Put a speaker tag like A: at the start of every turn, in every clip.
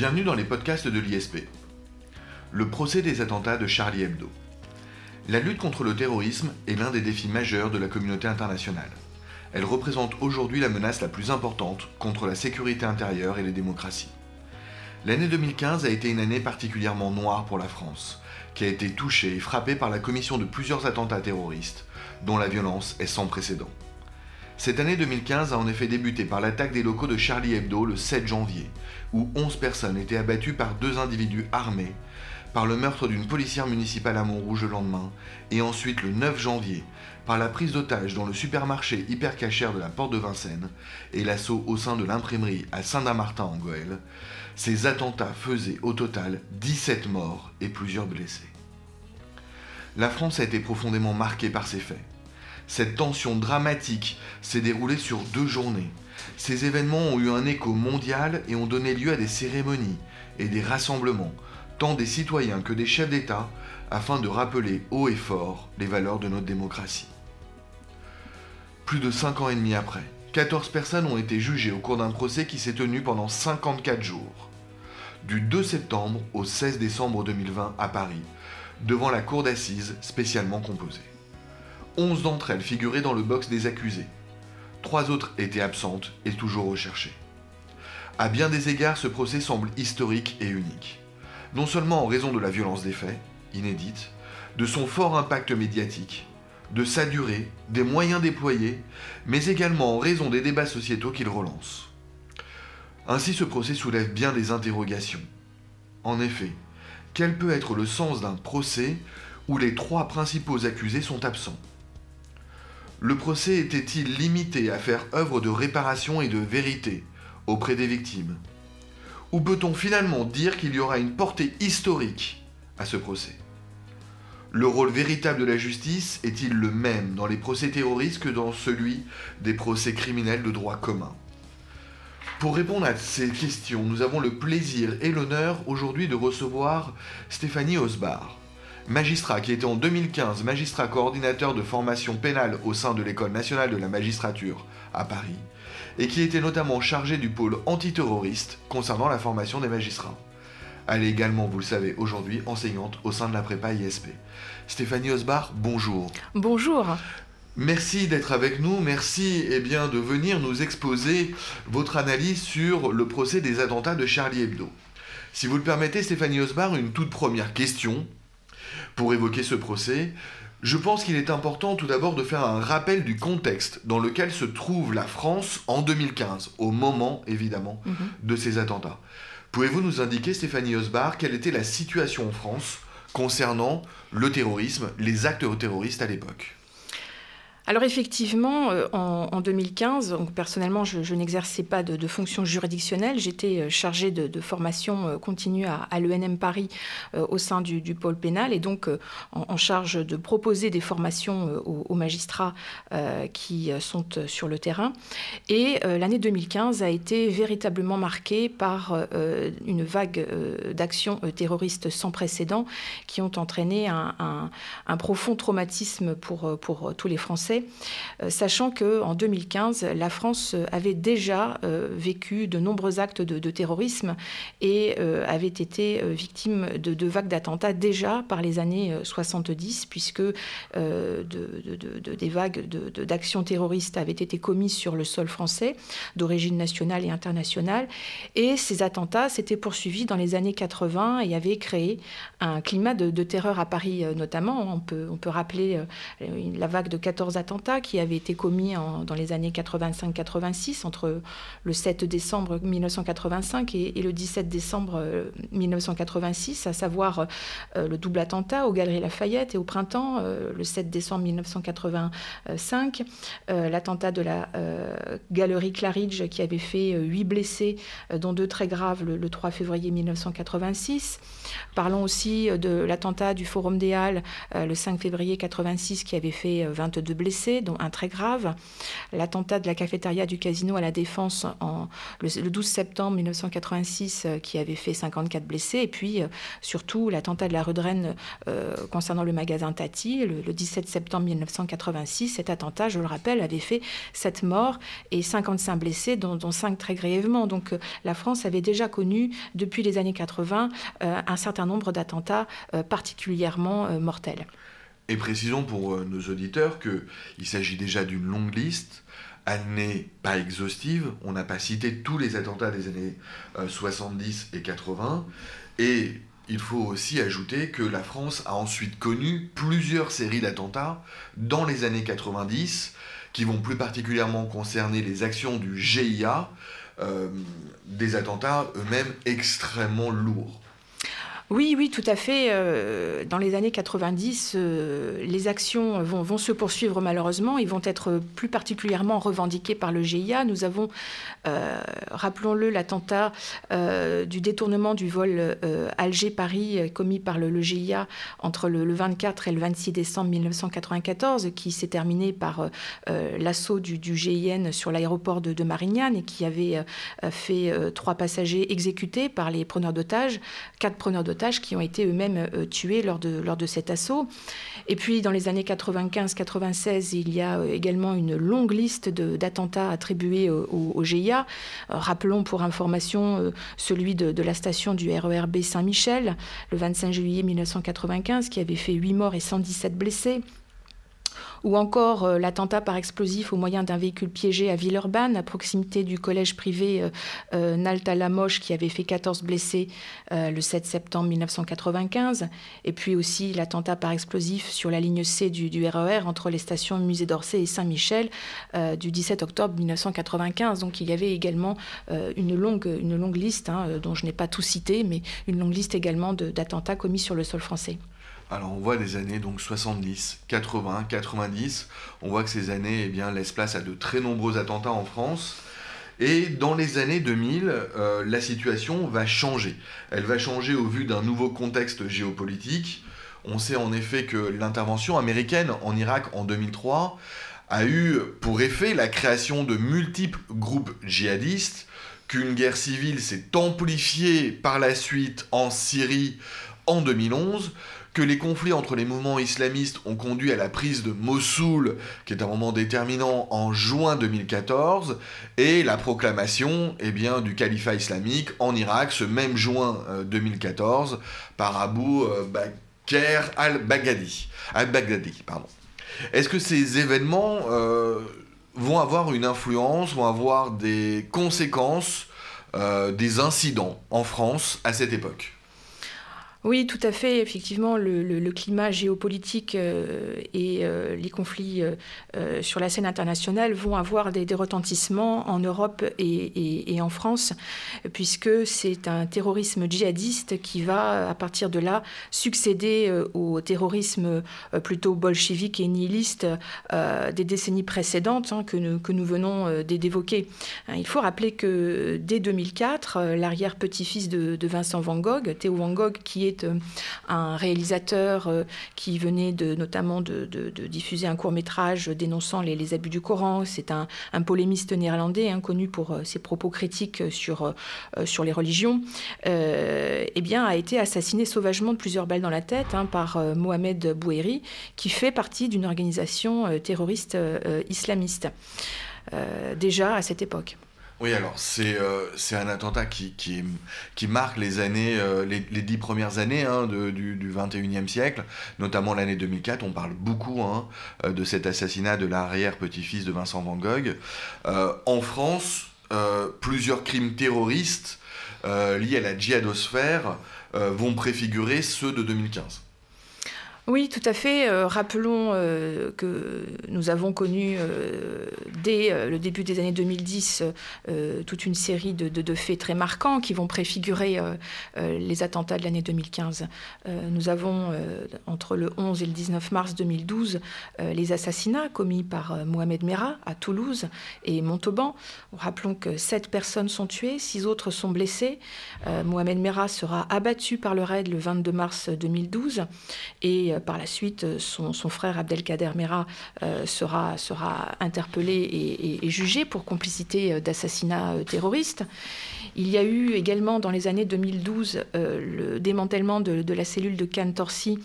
A: Bienvenue dans les podcasts de l'ISP. Le procès des attentats de Charlie Hebdo. La lutte contre le terrorisme est l'un des défis majeurs de la communauté internationale. Elle représente aujourd'hui la menace la plus importante contre la sécurité intérieure et les démocraties. L'année 2015 a été une année particulièrement noire pour la France, qui a été touchée et frappée par la commission de plusieurs attentats terroristes, dont la violence est sans précédent. Cette année 2015 a en effet débuté par l'attaque des locaux de Charlie Hebdo le 7 janvier, où 11 personnes étaient abattues par deux individus armés, par le meurtre d'une policière municipale à Montrouge le lendemain, et ensuite le 9 janvier, par la prise d'otage dans le supermarché hypercachère de la Porte de Vincennes et l'assaut au sein de l'imprimerie à Saint-Damartin en Goël, ces attentats faisaient au total 17 morts et plusieurs blessés. La France a été profondément marquée par ces faits. Cette tension dramatique s'est déroulée sur deux journées. Ces événements ont eu un écho mondial et ont donné lieu à des cérémonies et des rassemblements, tant des citoyens que des chefs d'État, afin de rappeler haut et fort les valeurs de notre démocratie. Plus de cinq ans et demi après, 14 personnes ont été jugées au cours d'un procès qui s'est tenu pendant 54 jours, du 2 septembre au 16 décembre 2020 à Paris, devant la cour d'assises spécialement composée. Onze d'entre elles figuraient dans le box des accusés. Trois autres étaient absentes et toujours recherchées. À bien des égards, ce procès semble historique et unique. Non seulement en raison de la violence des faits, inédite, de son fort impact médiatique, de sa durée, des moyens déployés, mais également en raison des débats sociétaux qu'il relance. Ainsi ce procès soulève bien des interrogations. En effet, quel peut être le sens d'un procès où les trois principaux accusés sont absents? Le procès était-il limité à faire œuvre de réparation et de vérité auprès des victimes? Ou peut-on finalement dire qu'il y aura une portée historique à ce procès? Le rôle véritable de la justice est-il le même dans les procès terroristes que dans celui des procès criminels de droit commun? Pour répondre à ces questions, nous avons le plaisir et l'honneur aujourd'hui de recevoir Stéphanie Osbar magistrat qui était en 2015 magistrat coordinateur de formation pénale au sein de l'École nationale de la magistrature à Paris, et qui était notamment chargé du pôle antiterroriste concernant la formation des magistrats. Elle est également, vous le savez, aujourd'hui enseignante au sein de la prépa ISP. Stéphanie Osbar, bonjour.
B: Bonjour.
A: Merci d'être avec nous, merci eh bien, de venir nous exposer votre analyse sur le procès des attentats de Charlie Hebdo. Si vous le permettez, Stéphanie Osbar, une toute première question pour évoquer ce procès. Je pense qu'il est important tout d'abord de faire un rappel du contexte dans lequel se trouve la France en 2015, au moment évidemment mhm. de ces attentats. Pouvez-vous nous indiquer, Stéphanie Osbar, quelle était la situation en France concernant le terrorisme, les actes terroristes à l'époque?
B: Alors effectivement, euh, en, 2015, donc personnellement, je, n'exerçais pas de, fonction juridictionnelle. J'étais euh, chargée de, formation euh, continue à, l'ENM Paris au sein du, pôle pénal et donc en, charge de proposer des formations aux, magistrats qui sont sur le terrain. Et l'année 2015 a été véritablement marquée par une vague d'actions terroristes sans précédent qui ont entraîné un, profond traumatisme pour tous les Français euh, sachant qu'en 2015, la France avait déjà euh, vécu de nombreux actes de, terrorisme et euh, avait été victime de, vagues d'attentats déjà par les années 70, puisque des vagues d'actions terroristes avaient été commises sur le sol français, d'origine nationale et internationale. Et ces attentats s'étaient poursuivis dans les années 80 et avaient créé un climat de, terreur à Paris notamment. On peut, on peut rappeler la vague de 14 qui avait été commis dans les années 85-86, entre le 7 décembre 1985 et, le 17 décembre 1986, euh, à savoir euh, le double attentat aux Galeries Lafayette et au printemps, euh, le 7 décembre 1985, l'attentat de la Galerie Claridge qui avait fait huit blessés, dont deux très graves, le, 3 février 1986. Parlons aussi de l'attentat du Forum des Halles le 5 février 1986 qui avait fait 22 blessés dont un très grave. L'attentat de la cafétéria du casino à la Défense en, le, 12 septembre 1986 qui avait fait 54 blessés. Et puis surtout l'attentat de la rue de Rennes concernant le magasin Tati le, le 17 septembre 1986. Cet attentat, je le rappelle, avait fait 7 morts et 55 blessés, dont, dont 5 très grièvement. Donc la France avait déjà connu depuis les années 80 un certain nombre d'attentats particulièrement mortels.
A: Et précisons pour euh, nos auditeurs qu'il s'agit déjà d'une longue liste. Elle n'est pas exhaustive. On n'a pas cité tous les attentats des années 70 euh, et 80. Et il faut aussi ajouter que la France a ensuite connu plusieurs séries d'attentats dans les années 90 qui vont plus particulièrement concerner les actions du GIA, euh, des attentats eux-mêmes extrêmement lourds.
B: Oui, oui, tout à fait. Euh, dans les années 90, euh, les actions vont, se poursuivre malheureusement. Ils vont être plus particulièrement revendiquées par le GIA. Nous avons, euh, rappelons-le, l'attentat du détournement du vol Alger-Paris commis par le, GIA entre le, 24 et le 26 décembre 1994, qui s'est terminé par l'assaut du, GIN sur l'aéroport de, de, Marignane et qui avait fait trois passagers exécutés par les preneurs d'otages, quatre preneurs d'otages qui ont été eux-mêmes euh, tués lors de, cet assaut. Et puis dans les années 95-96, il y a euh, également une longue liste d'attentats attribués au, GIA. Euh, rappelons pour information celui de, de, la station du RERB Saint-Michel, le 25 juillet 1995, qui avait fait 8 morts et 117 blessés ou encore euh, l'attentat par explosif au moyen d'un véhicule piégé à Villeurbanne, à proximité du collège privé euh, euh, Nalta Lamoche, qui avait fait 14 blessés le 7 septembre 1995, et puis aussi l'attentat par explosif sur la ligne C du, RER e entre les stations Musée d'Orsay et Saint-Michel du 17 octobre 1995. Donc il y avait également une, longue, une longue liste, hein, dont je n'ai pas tout cité, mais une longue liste également d'attentats commis sur le sol français.
A: Alors on voit des années donc 70, 80, 90. On voit que ces années eh bien, laissent place à de très nombreux attentats en France. Et dans les années 2000, euh, la situation va changer. Elle va changer au vu d'un nouveau contexte géopolitique. On sait en effet que l'intervention américaine en Irak en 2003 a eu pour effet la création de multiples groupes djihadistes, qu'une guerre civile s'est amplifiée par la suite en Syrie en 2011, que les conflits entre les mouvements islamistes ont conduit à la prise de Mossoul, qui est un moment déterminant en juin 2014, et la proclamation eh du califat islamique en Irak ce même juin 2014 euh, par Abu euh, Bakr al-Baghdadi. Al-Baghdadi pardon. Est-ce que ces événements euh, vont avoir une influence, vont avoir des conséquences, des incidents en France à cette époque?
B: Oui, tout à fait. Effectivement, le, climat géopolitique euh, et euh, les conflits euh, sur la scène internationale vont avoir des, retentissements en Europe et, en France, puisque c'est un terrorisme djihadiste qui va, à partir de là, succéder au terrorisme plutôt bolchevique et nihiliste des décennies précédentes hein, que, nous, venons d'évoquer. Hein, il faut rappeler que dès 2004, l'arrière-petit-fils de, de Vincent Van Gogh, Théo Van Gogh, qui est euh, un réalisateur euh, qui venait notamment de, diffuser un court métrage dénonçant les, abus du Coran. C'est un, polémiste néerlandais hein, connu pour euh, ses propos critiques sur, les religions. eh a été assassiné sauvagement de plusieurs balles dans la tête hein, par Mohamed Bouhéri, qui fait partie d'une organisation terroriste islamiste. déjà à cette époque.
A: Oui, alors c'est euh, un attentat qui, marque les années, euh, les, dix premières années hein, du, du 21e siècle, notamment l'année 2004. On parle beaucoup hein, euh, de cet assassinat de l'arrière-petit-fils de Vincent Van Gogh. en France, plusieurs crimes terroristes liés à la djihadosphère vont préfigurer ceux de 2015.
B: Oui, tout à fait. Euh, rappelons euh, que nous avons connu euh, dès le début des années 2010 toute une série de, faits très marquants qui vont préfigurer les attentats de l'année 2015. nous avons, entre le 11 et le 19 mars 2012, les assassinats commis par Mohamed Merah à Toulouse et Montauban. Rappelons que sept personnes sont tuées, six autres sont blessées. Mohamed Merah sera abattu par le raid le 22 mars 2012 et Et par la suite, son, frère Abdelkader Mera sera, sera interpellé et, et, jugé pour complicité d'assassinat terroriste. Il y a eu également dans les années 2012 le démantèlement de, la cellule de Cannes-Torcy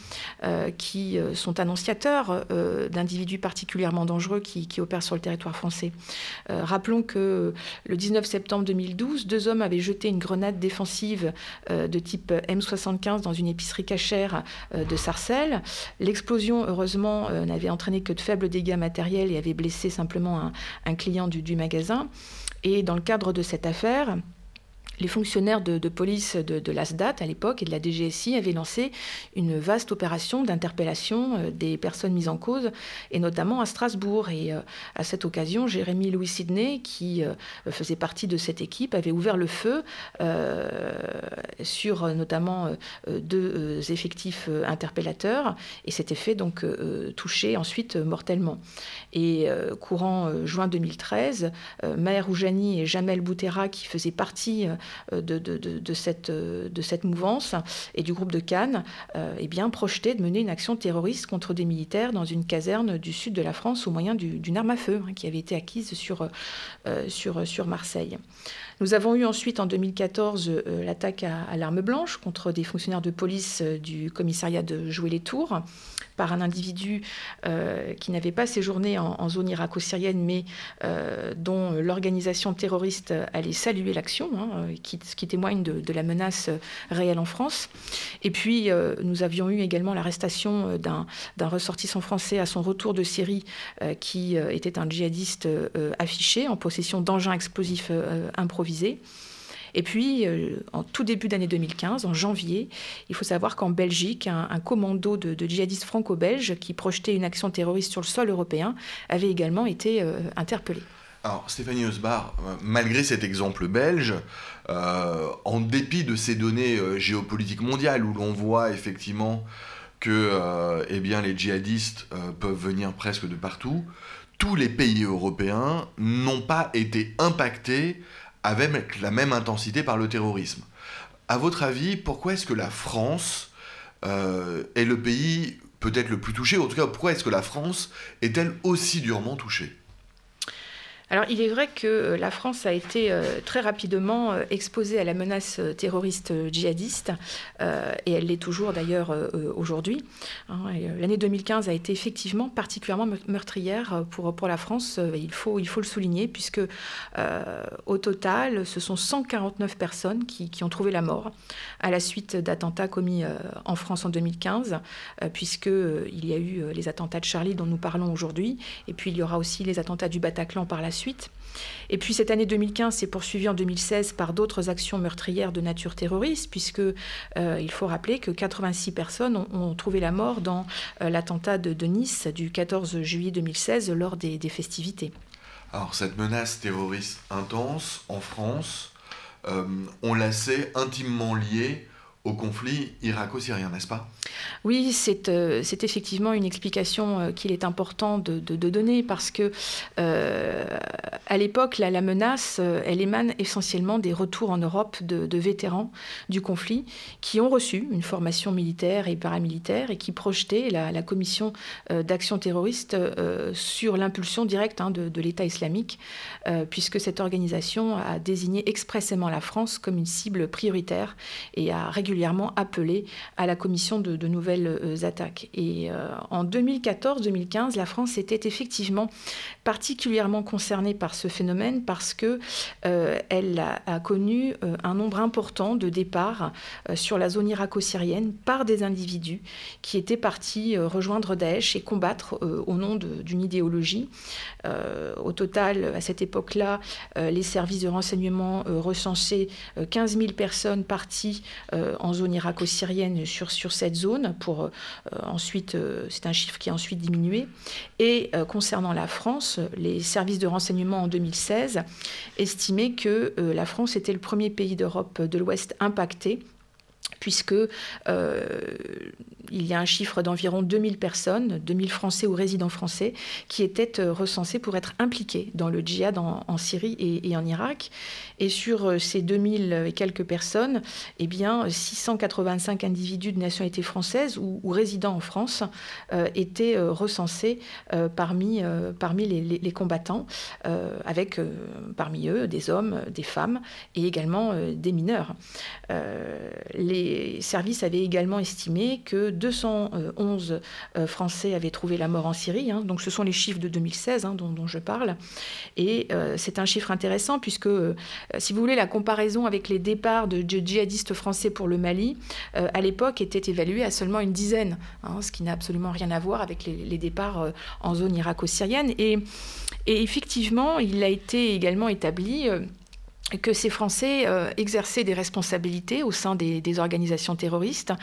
B: qui sont annonciateurs d'individus particulièrement dangereux qui, opèrent sur le territoire français. rappelons que le 19 septembre 2012, deux hommes avaient jeté une grenade défensive euh, de type M75 dans une épicerie cachère euh, de Sarcelles. L'explosion, heureusement, euh, n'avait entraîné que de faibles dégâts matériels et avait blessé simplement un, client du magasin. Et dans le cadre de cette affaire, les fonctionnaires de, police de, l'ASDAT à l'époque et de la DGSI avaient lancé une vaste opération d'interpellation euh, des personnes mises en cause, et notamment à Strasbourg. Et euh, à cette occasion, Jérémy Louis Sidney, qui euh, faisait partie de cette équipe, avait ouvert le feu sur notamment deux effectifs interpellateurs et s'était fait donc toucher ensuite mortellement. Et courant juin 2013, Maher Oujani et Jamel Boutera, qui faisaient partie euh, de, de, cette, euh, de cette mouvance et du groupe de Cannes euh, eh bien, projeté de mener une action terroriste contre des militaires dans une caserne du sud de la France au moyen d'une arme à feu hein, qui avait été acquise sur, Marseille. Nous avons eu ensuite en 2014 l'attaque à, à l'arme blanche contre des fonctionnaires de police du commissariat de Jouer-les-Tours par un individu euh, qui n'avait pas séjourné en, zone irako-syrienne, mais euh, dont l'organisation terroriste allait saluer l'action, hein, euh, qui, ce qui témoigne de, la menace réelle en France. Et puis, nous avions eu également l'arrestation d'un ressortissant français à son retour de Syrie, qui était un djihadiste affiché en possession d'engins explosifs improvisés. Et puis, euh, en tout début d'année 2015, en janvier, il faut savoir qu'en Belgique, un, commando de, djihadistes franco-belges qui projetait une action terroriste sur le sol européen avait également été euh, interpellé.
A: Alors, Stéphanie Osbar, euh, malgré cet exemple belge, en dépit de ces données géopolitiques mondiales où l'on voit effectivement que eh bien, les djihadistes peuvent venir presque de partout, tous les pays européens n'ont pas été impactés avec la même intensité par le terrorisme. À votre avis, pourquoi est-ce que la France euh, est le pays peut-être le plus touché? En tout cas, pourquoi est-ce que la France est-elle aussi durement touchée?
B: Alors il est vrai que euh, la France a été euh, très rapidement euh, exposée à la menace terroriste djihadiste, et elle l'est toujours d'ailleurs aujourd'hui. Hein, l'année 2015 a été effectivement particulièrement meurtrière pour, la France, il faut, il faut le souligner, puisque au total, ce sont 149 personnes qui, qui ont trouvé la mort à la suite d'attentats commis en France en 2015, puisqu'il y a eu les attentats de Charlie dont nous parlons aujourd'hui, et puis il y aura aussi les attentats du Bataclan par la Et puis cette année 2015 s'est poursuivie en 2016 par d'autres actions meurtrières de nature terroriste, puisque euh, il faut rappeler que 86 personnes ont, trouvé la mort dans euh, l'attentat de, Nice du 14 juillet 2016 lors des, festivités.
A: Alors cette menace terroriste intense en France, euh, on la sait intimement liée au conflit irako-syrien, n'est-ce pas?
B: Oui, c'est euh, effectivement une explication euh, qu'il est important de, donner parce que euh, à l'époque, la, menace, émane essentiellement des retours en Europe de, vétérans du conflit qui ont reçu une formation militaire et paramilitaire et qui projetaient la, commission d'action terroriste sur l'impulsion directe hein, de l'État islamique, puisque cette organisation a désigné expressément la France comme une cible prioritaire et a régulièrement appelé à la commission de, nouvelles euh, attaques. Et euh, en 2014-2015, la France était effectivement particulièrement concernée par ce phénomène parce que euh, elle a, connu un nombre important de départs sur la zone irako-syrienne par des individus qui étaient partis rejoindre Daesh et combattre au nom d'une idéologie. au total, à cette époque-là, les services de renseignement recensaient 15 000 personnes parties en zone irako-syrienne sur, sur cette zone, pour euh, ensuite, euh, c'est un chiffre qui a ensuite diminué. Et euh, concernant la France, les services de renseignement en 2016 estimaient que la France était le premier pays d'Europe de l'Ouest impacté puisque il y a un chiffre d'environ 2000 personnes, 2000 Français ou résidents français, qui étaient euh, recensés pour être impliqués dans le djihad en, Syrie et, en Irak. Et sur euh, ces 2000 et quelques personnes, eh bien, 685 individus de nationalité française ou, résidents en France euh, étaient recensés parmi, les, combattants, avec parmi eux des hommes, des femmes et également des mineurs. Services avaient également estimé que 211 euh, Français avaient trouvé la mort en Syrie. Hein. donc ce sont les chiffres de 2016 hein, dont, je parle. Et euh, c'est un chiffre intéressant puisque, euh, si vous voulez, la comparaison avec les départs de, djihadistes français pour le Mali, à l'époque, était évaluée à seulement une dizaine, hein, ce qui n'a absolument rien à voir avec les, départs en zone irako-syrienne. Et, effectivement, il a été également établi que ces Français euh, exerçaient des responsabilités au sein des, organisations terroristes.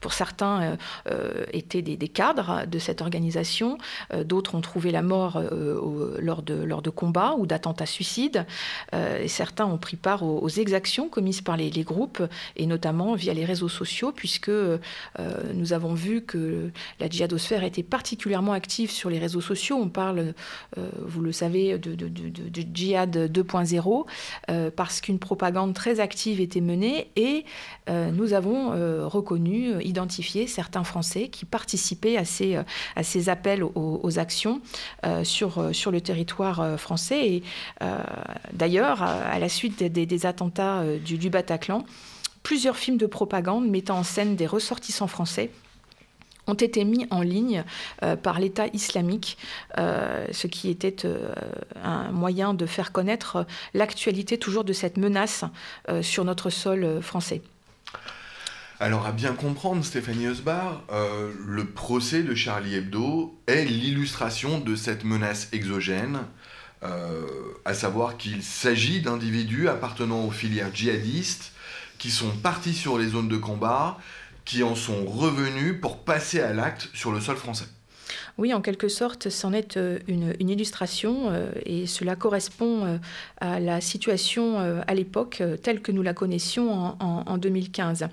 B: Pour certains, euh, euh, étaient des, cadres de cette organisation. D'autres ont trouvé la mort lors, de, combats ou d'attentats suicides. et certains ont pris part aux, exactions commises par les, groupes, et notamment via les réseaux sociaux, puisque nous avons vu que la djihadosphère était particulièrement active sur les réseaux sociaux. On parle, vous le savez, de djihad 2.0 parce qu'une propagande très active était menée et euh, nous avons euh, reconnu, identifié certains Français qui participaient à ces, euh, appels aux, actions sur, le territoire français. Et d'ailleurs, à la suite des, attentats du Bataclan, plusieurs films de propagande mettant en scène des ressortissants français ont été mis en ligne euh, par l'État islamique, euh, ce qui était euh, un moyen de faire connaître l'actualité toujours de cette menace sur notre sol français.
A: Alors à bien comprendre, Stéphanie Osbar, le procès de Charlie Hebdo est l'illustration de cette menace exogène, à savoir qu'il s'agit d'individus appartenant aux filières djihadistes qui sont partis sur les zones de combat, qui en sont revenus pour passer à l'acte sur le sol français.
B: Oui, en quelque sorte, c'en est euh, une, illustration euh, et cela correspond euh, à la situation à l'époque telle que nous la connaissions en 2015.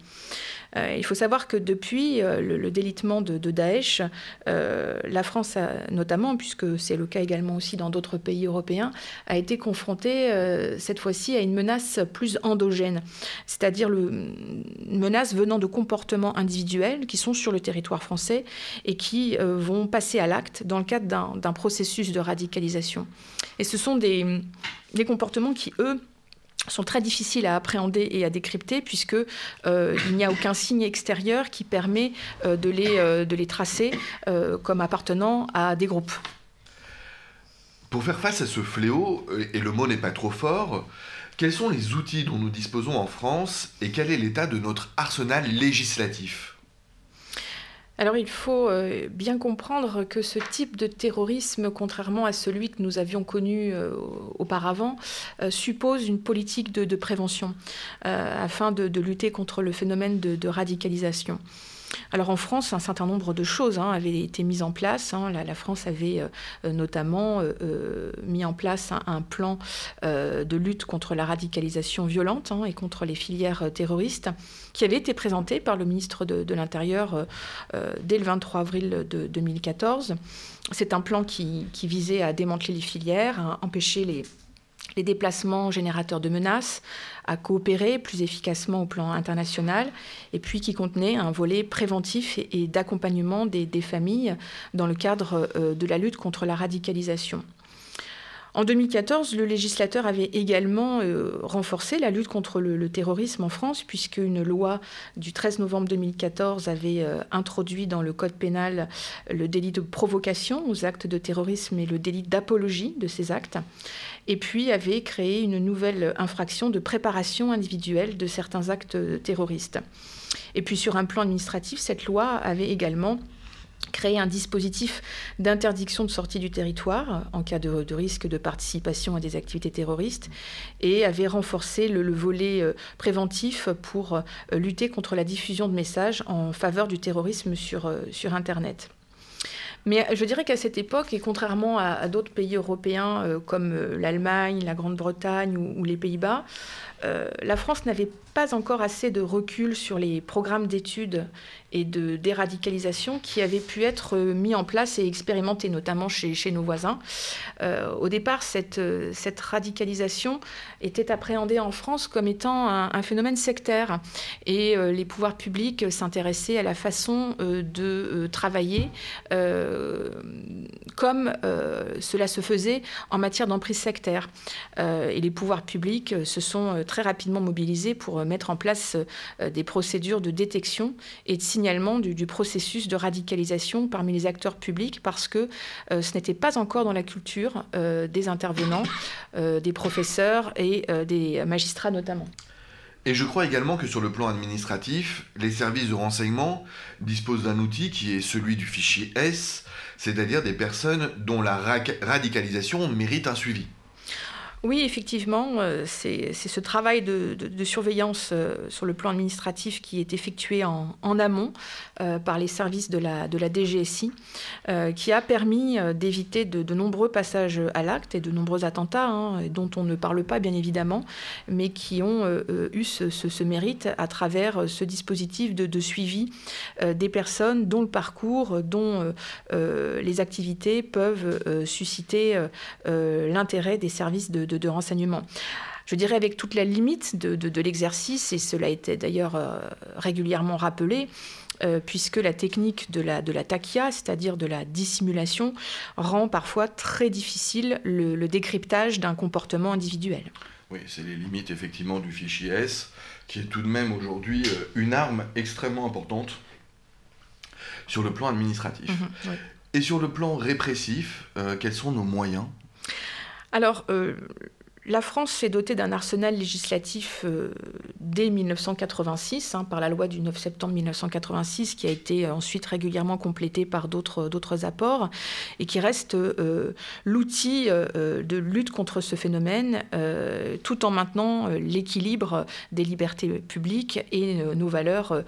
B: Euh, il faut savoir que depuis euh, le, délitement de, Daesh, euh, la France, notamment, puisque c'est le cas également aussi dans d'autres pays européens, a été confrontée cette fois-ci à une menace plus endogène, c'est-à-dire une menace venant de comportements individuels qui sont sur le territoire français et qui vont passer à l'acte dans le cadre d'un processus de radicalisation. Et ce sont des comportements qui, eux, sont très difficiles à appréhender et à décrypter puisque euh, il n'y a aucun signe extérieur qui permet euh, euh, de les tracer comme appartenant à des groupes.
A: Pour faire face à ce fléau, et le mot n'est pas trop fort, quels sont les outils dont nous disposons en France et quel est l'état de notre arsenal législatif?
B: Alors il faut euh, bien comprendre que ce type de terrorisme, contrairement à celui que nous avions connu euh, auparavant, euh, suppose une politique de, prévention afin de, lutter contre le phénomène de radicalisation. Alors en France, un certain nombre de choses hein, avaient été mises en place. Hein. La, France avait euh, notamment euh, euh, mis en place un, plan de lutte contre la radicalisation violente hein, et contre les filières terroristes qui avait été présenté par le ministre de, l'Intérieur dès le 23 avril de 2014. C'est un plan qui visait à démanteler les filières, à empêcher les les déplacements générateurs de menaces, à coopérer plus efficacement au plan international, et puis qui contenait un volet préventif et, d'accompagnement des, familles dans le cadre euh, de la lutte contre la radicalisation. En 2014, le législateur avait également euh, renforcé la lutte contre le, terrorisme en France, puisque une loi du 13 novembre 2014 avait euh, introduit dans le Code pénal le délit de provocation aux actes de terrorisme et le délit d'apologie de ces actes et puis avait créé une nouvelle infraction de préparation individuelle de certains actes terroristes. Et puis sur un plan administratif, cette loi avait également créé un dispositif d'interdiction de sortie du territoire en cas de, risque de participation à des activités terroristes et avait renforcé le, volet euh, préventif pour euh, lutter contre la diffusion de messages en faveur du terrorisme sur, euh, sur Internet. Mais je dirais qu'à cette époque, et contrairement à, d'autres pays européens euh, comme euh, l'Allemagne, la Grande-Bretagne ou, les Pays-Bas, la France n'avait pas encore assez de recul sur les programmes d'études et de déradicalisation qui avaient pu être mis en place et expérimentés, notamment chez, nos voisins. au départ, cette, cette radicalisation était appréhendée en France comme étant un, phénomène sectaire et les pouvoirs publics s'intéressaient à la façon de travailler comme cela se faisait en matière d'emprise sectaire. Euh, et les pouvoirs publics euh, se sont euh, très rapidement mobilisés pour mettre en place des procédures de détection et de signalement du, processus de radicalisation parmi les acteurs publics parce que ce n'était pas encore dans la culture des intervenants, des professeurs et des magistrats notamment.
A: Et je crois également que sur le plan administratif, les services de renseignement disposent d'un outil qui est celui du fichier S, c'est-à-dire des personnes dont la radicalisation mérite un suivi.
B: Oui, effectivement, euh, c'est ce travail de, surveillance euh, sur le plan administratif qui est effectué en, amont euh, par les services de la, DGSI, qui a permis d'éviter de, nombreux passages à l'acte et de nombreux attentats, hein, dont on ne parle pas bien évidemment, mais qui ont eu ce, mérite à travers ce dispositif de, suivi des personnes dont le parcours, dont les activités peuvent susciter l'intérêt des services de de, renseignement je dirais avec toute la limite de, l'exercice, et cela a été d'ailleurs euh, régulièrement rappelé, euh, puisque la technique de la, de la taquia, c'est-à-dire de la dissimulation, rend parfois très difficile le, décryptage d'un comportement individuel.
A: Oui, c'est les limites effectivement du fichier S, qui est tout de même aujourd'hui euh, une arme extrêmement importante sur le plan administratif. Mhm, et sur le plan répressif, quels sont nos moyens
B: alors, euh, la France s'est dotée d'un arsenal législatif euh, dès 1986, hein, par la loi du 9 septembre 1986, qui a été euh, ensuite régulièrement complété par d'autres apports, et qui reste euh, l'outil de lutte contre ce phénomène, tout en maintenant l'équilibre des libertés publiques et nos, valeurs,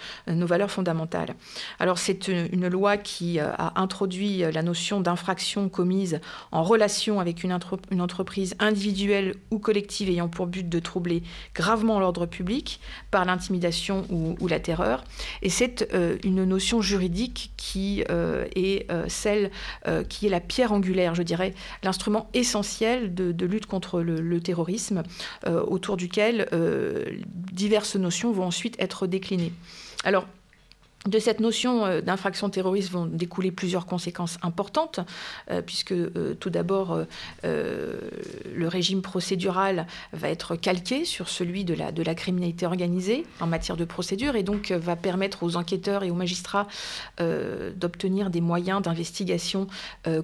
B: fondamentales. Alors c'est une, loi qui a introduit la notion d'infraction commise en relation avec une entreprise individuelle ou collective ayant pour but de troubler gravement l'ordre public par l'intimidation ou, la terreur. Et c'est euh, une notion juridique qui euh, est euh, celle qui est la pierre angulaire, je dirais, l'instrument essentiel de, lutte contre le, le terrorisme, autour duquel diverses notions vont ensuite être déclinées. Alors, de cette notion euh, d'infraction terroriste vont découler plusieurs conséquences importantes, euh, puisque euh, tout d'abord, le régime procédural va être calqué sur celui de la, criminalité organisée en matière de procédure, et donc va permettre aux enquêteurs et aux magistrats d'obtenir des moyens d'investigation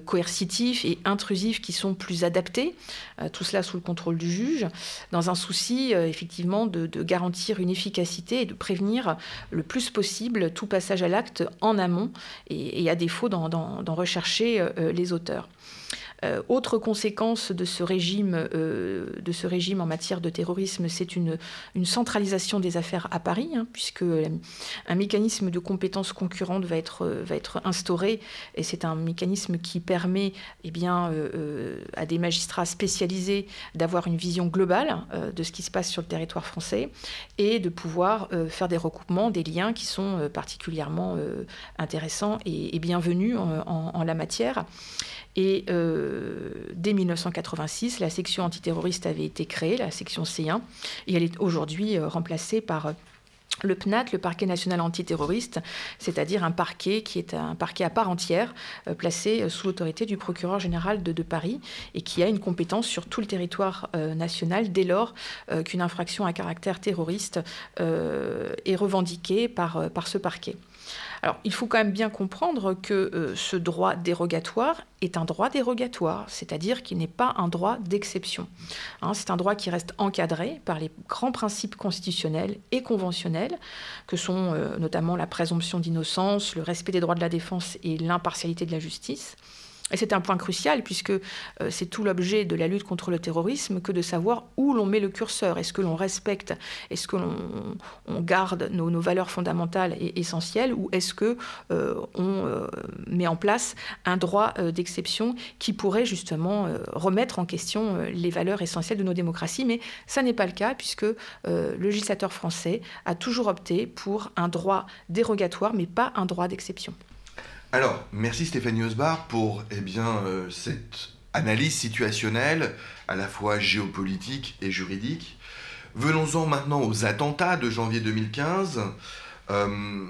B: coercitifs et intrusifs qui sont plus adaptés, tout cela sous le contrôle du juge, dans un souci effectivement de, de, garantir une efficacité et de prévenir le plus possible tout passage à l'acte en amont et, à défaut d'en rechercher euh, les auteurs. Euh, autre conséquence de ce régime, euh, de ce régime en matière de terrorisme, c'est une, centralisation des affaires à Paris, hein, puisque un mécanisme de compétences concurrentes va être, va être instauré, et c'est un mécanisme qui permet eh bien, euh, à des magistrats spécialisés d'avoir une vision globale de ce qui se passe sur le territoire français et de pouvoir faire des recoupements, des liens qui sont particulièrement intéressants et, bienvenus en, en la matière. Et euh, dès 1986, la section antiterroriste avait été créée, la section C1, et elle est aujourd'hui euh, remplacée par euh, le PNAT, le parquet national antiterroriste, c'est-à-dire un parquet qui est un parquet à part entière, placé sous l'autorité du procureur général de, Paris et qui a une compétence sur tout le territoire national dès lors qu'une infraction à caractère terroriste est revendiquée par, par ce parquet. Alors, il faut quand même bien comprendre que euh, ce droit dérogatoire est un droit dérogatoire, c'est-à-dire qu'il n'est pas un droit d'exception. Hein, c'est un droit qui reste encadré par les grands principes constitutionnels et conventionnels, que sont euh, notamment la présomption d'innocence, le respect des droits de la défense et l'impartialité de la justice. C'est un point crucial puisque euh, c'est tout l'objet de la lutte contre le terrorisme que de savoir où l'on met le curseur. Est-ce que l'on respecte, est-ce que l'on garde nos, valeurs fondamentales et essentielles ou est-ce que euh, euh, met en place un droit d'exception qui pourrait justement remettre en question les valeurs essentielles de nos démocraties? Mais ça n'est pas le cas puisque le législateur français a toujours opté pour un droit dérogatoire mais pas un droit d'exception.
A: Alors, merci Stéphanie Osbar pour eh euh, cette analyse situationnelle, à la fois géopolitique et juridique. Venons-en maintenant aux attentats de janvier 2015. Euh,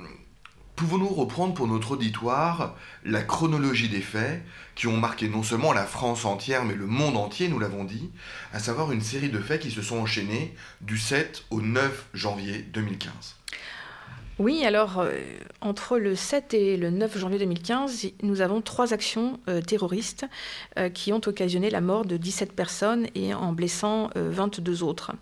A: pouvons-nous reprendre pour notre auditoire la chronologie des faits qui ont marqué non seulement la France entière, mais le monde entier, nous l'avons dit, à savoir une série de faits qui se sont enchaînés du 7 au 9 janvier 2015
B: oui, alors euh, entre le 7 et le 9 janvier 2015, nous avons trois actions euh, terroristes euh, qui ont occasionné la mort de 17 personnes et en blessant 22 autres.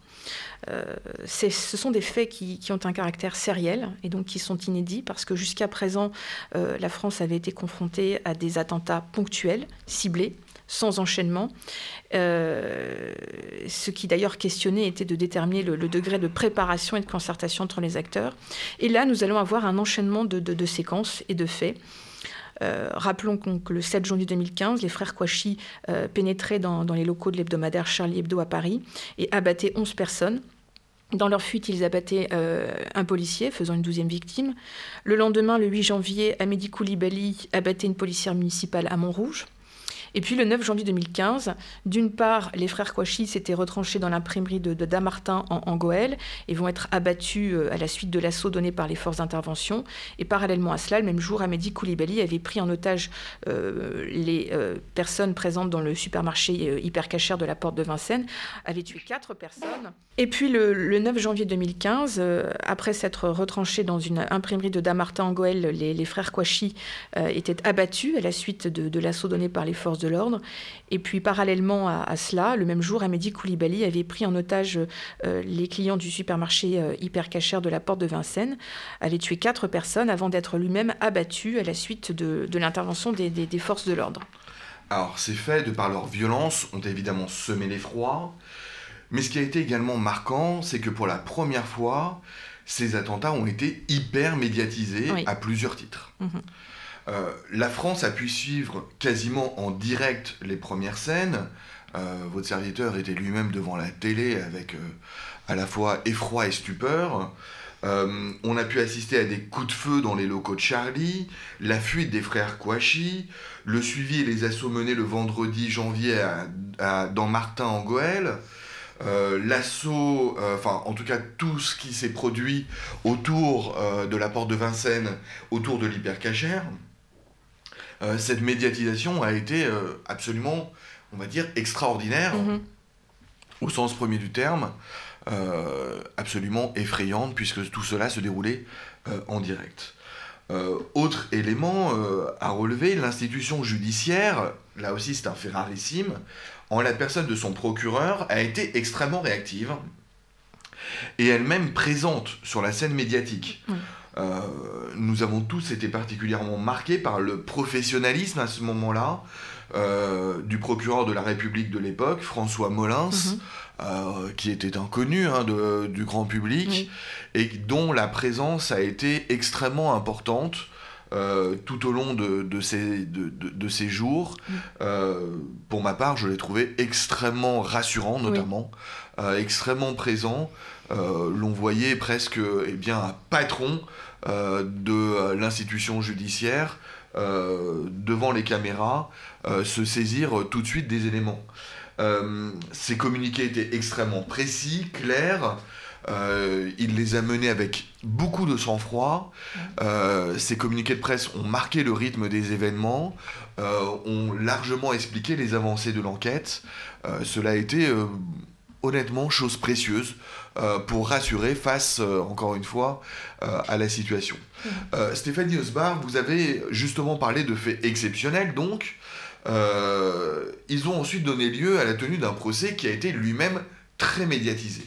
B: ce sont des faits qui, qui, ont un caractère sériel et donc qui sont inédits parce que jusqu'à présent, la France avait été confrontée à des attentats ponctuels, ciblés, sans enchaînement. Euh, ce qui d'ailleurs questionnait était de déterminer le, degré de préparation et de concertation entre les acteurs. Et là, nous allons avoir un enchaînement de, séquences et de faits. Euh, rappelons que le 7 janvier 2015, les frères Kouachi euh, pénétraient dans, les locaux de l'hebdomadaire Charlie Hebdo à Paris et abattaient 11 personnes. Dans leur fuite, ils abattaient un policier, faisant une douzième victime. Le lendemain, le 8 janvier, Amédi Koulibaly abattait une policière municipale à Montrouge. Et puis le 9 janvier 2015, d'une part, les frères Kouachi s'étaient retranchés dans l'imprimerie de, Damartin en, en, Goël et vont être abattus euh, à la suite de l'assaut donné par les forces d'intervention. Et parallèlement à cela, le même jour, Amédi Koulibaly avait pris en otage euh, les euh, personnes présentes dans le supermarché hyper cachère de la porte de Vincennes, avait tué quatre personnes. Et puis le, 9 janvier 2015, après s'être retranchés dans une imprimerie de Damartin en Goël, les, frères Kouachi étaient abattus à la suite de, de l'assaut donné par les forces de l'ordre. Et puis parallèlement à, cela, le même jour, Amédi Koulibaly avait pris en otage euh, les clients du supermarché euh, hyper cachère de la porte de Vincennes, avait tué quatre personnes avant d'être lui-même abattu à la suite de, l'intervention des, forces de l'ordre.
A: Alors ces faits, de par leur violence, ont évidemment semé l'effroi. Mais ce qui a été également marquant, c'est que pour la première fois, ces attentats ont été hyper médiatisés à plusieurs titres. Mhm. Euh, la France a pu suivre quasiment en direct les premières scènes. Euh, votre serviteur était lui-même devant la télé avec euh, à la fois effroi et stupeur. on a pu assister à des coups de feu dans les locaux de Charlie, la fuite des frères Kouachi, le suivi et les assauts menés le vendredi janvier dans Martin en Goël. l'assaut, enfin en tout cas tout ce qui s'est produit autour de la porte de Vincennes, autour de l'hypercachère. Euh, cette médiatisation a été euh, absolument, on va dire, extraordinaire, mhm. au sens premier du terme, euh, absolument effrayante, puisque tout cela se déroulait en direct. autre élément à relever, l'institution judiciaire, là aussi c'est un fait rarissime, en la personne de son procureur, a été extrêmement réactive et elle-même présente sur la scène médiatique. Euh, nous avons tous été particulièrement marqués par le professionnalisme à ce moment-là euh, du procureur de la République de l'époque, François Molins, mhm. euh, qui était inconnu hein, du grand public et dont la présence a été extrêmement importante. tout au long de, ces, de, ces, jours. pour ma part, je l'ai trouvé extrêmement rassurant, notamment, extrêmement présent. L'on voyait presque eh bien, un patron euh, de euh, l'institution judiciaire euh, devant les caméras se saisir tout de suite des éléments. ces communiqués étaient extrêmement précis, clairs. il les a menés avec beaucoup de sang-froid. ces communiqués de presse ont marqué le rythme des événements, ont largement expliqué les avancées de l'enquête. cela a été honnêtement chose précieuse euh, pour rassurer face, euh, encore une fois, euh, à la situation. Mmh. Stéphanie Osbar, vous avez justement parlé de faits exceptionnels, donc ils ont ensuite donné lieu à la tenue d'un procès qui a été lui-même très médiatisé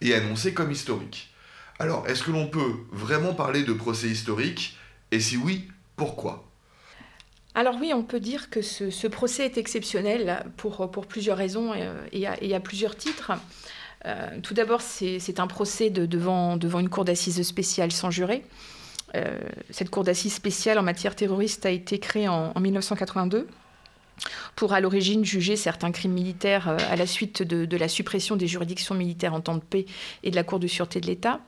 A: et annoncé comme historique. Alors, est-ce que l'on peut vraiment parler de procès historique? Et si oui, pourquoi?
B: Alors oui, on peut dire que ce, procès est exceptionnel pour, pour plusieurs raisons et, à, plusieurs titres. Tout d'abord, c'est un procès devant, une cour d'assises spéciale sans juré. cette cour d'assises spéciale en matière terroriste a été créée en 1982 pour à l'origine juger certains crimes militaires euh, à la suite de, la suppression des juridictions militaires en temps de paix et de la Cour de sûreté de l'État.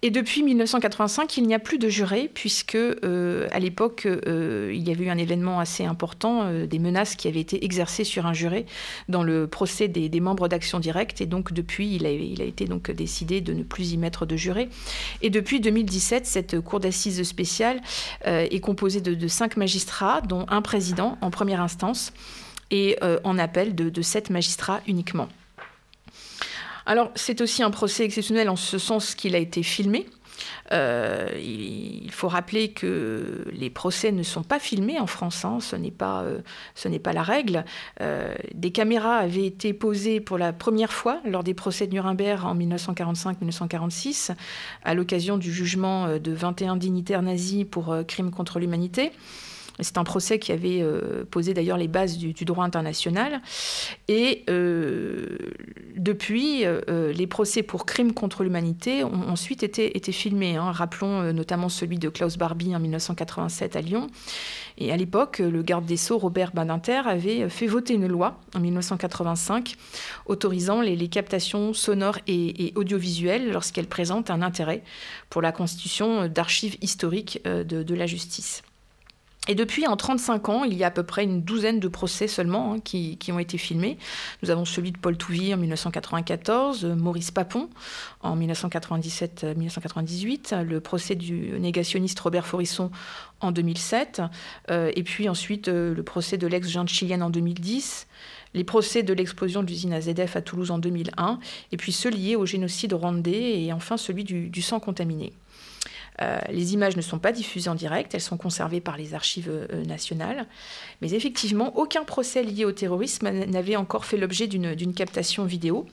B: Et depuis 1985, il n'y a plus de jurés, puisque euh, à l'époque, euh, il y avait eu un événement assez important, euh, des menaces qui avaient été exercées sur un juré dans le procès des, membres d'Action Directe. Et donc, depuis, il a, été décidé de ne plus y mettre de jurés. Et depuis 2017, cette cour d'assises spéciale est composée de, cinq magistrats, dont un président en première instance, et en appel de sept magistrats uniquement. Alors, c'est aussi un procès exceptionnel en ce sens qu'il a été filmé. Euh, il faut rappeler que les procès ne sont pas filmés en France, hein. ce n'est pas, euh, pas la règle. Euh, des caméras avaient été posées pour la première fois lors des procès de Nuremberg en 1945-1946, à l'occasion du jugement de 21 dignitaires nazis pour crimes contre l'humanité. C'est un procès qui avait euh, posé d'ailleurs les bases du, droit international. Et euh, depuis, euh, les procès pour crimes contre l'humanité ont ensuite été, filmés. Hein. Rappelons notamment celui de Klaus Barbie en 1987 à Lyon. Et à l'époque, le garde des Sceaux, Robert Badinter, avait fait voter une loi en 1985 autorisant les, captations sonores et, audiovisuelles lorsqu'elles présentent un intérêt pour la constitution d'archives historiques de la justice. Et depuis, en 35 ans, il y a à peu près une douzaine de procès seulement hein, qui, ont été filmés. Nous avons celui de Paul Touvier en 1994, Maurice Papon en 1997-1998, le procès du négationniste Robert Forisson en 2007, euh, et puis ensuite euh, le procès de l'ex-junte chilienne en 2010, les procès de l'explosion de l'usine AZF à Toulouse en 2001, et puis ceux liés au génocide rwandais, et enfin celui du sang contaminé. Euh, les images ne sont pas diffusées en direct, elles sont conservées par les archives euh, nationales. Mais effectivement, aucun procès lié au terrorisme n'avait encore fait l'objet d'une captation vidéo.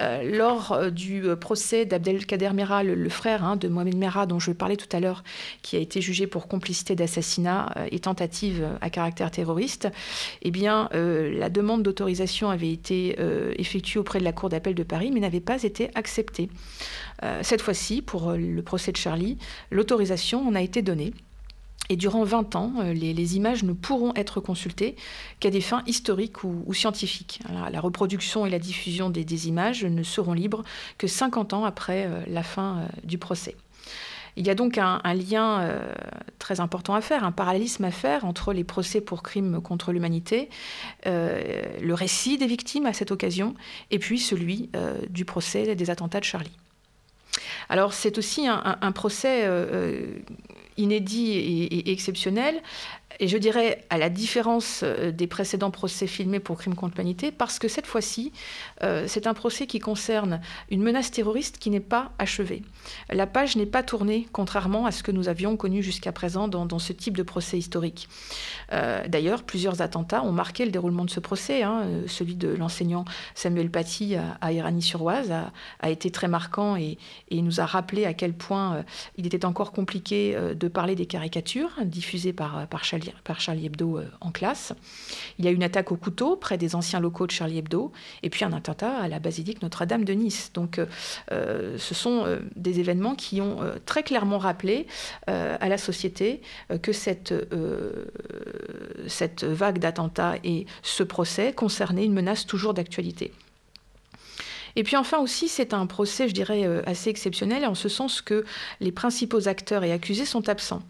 B: Euh, lors du procès d'Abdelkader Mera, le, frère hein, de Mohamed Mera, dont je parlais tout à l'heure, qui a été jugé pour complicité d'assassinat et tentative à caractère terroriste, eh la demande d'autorisation avait été effectuée auprès de la Cour d'appel de Paris, mais n'avait pas été acceptée. cette fois-ci, pour le procès de Charlie, l'autorisation en a été donnée. Et durant 20 ans, euh, les, images ne pourront être consultées qu'à des fins historiques ou, scientifiques. la reproduction et la diffusion des, images ne seront libres que 50 ans après euh, la fin euh, du procès. Il y a donc un, lien très important à faire, un parallélisme à faire entre les procès pour crimes contre l'humanité, le récit des victimes à cette occasion, et puis celui du procès des attentats de Charlie. Alors c'est aussi un, procès inédit et, exceptionnel et je dirais à la différence euh, des précédents procès filmés pour crimes contre l'humanité, parce que cette fois-ci, euh, c'est un procès qui concerne une menace terroriste qui n'est pas achevée. La page n'est pas tournée, contrairement à ce que nous avions connu jusqu'à présent dans, ce type de procès historique. Euh, d'ailleurs, plusieurs attentats ont marqué le déroulement de ce procès. Hein. Celui de l'enseignant Samuel Paty à, Irani-sur-Oise a, été très marquant et, et, nous a rappelé à quel point il était encore compliqué de parler des caricatures diffusées par, par par Charlie Hebdo euh, en classe. Il y a une attaque au couteau près des anciens locaux de Charlie Hebdo, et puis un attentat à la basilique Notre-Dame de Nice. Donc euh, euh, ce sont des événements qui ont très clairement rappelé à la société que cette, cette vague d'attentats et ce procès concernaient une menace toujours d'actualité. Et puis enfin aussi, c'est un procès, je dirais, euh, assez exceptionnel, en ce sens que les principaux acteurs et accusés sont absents,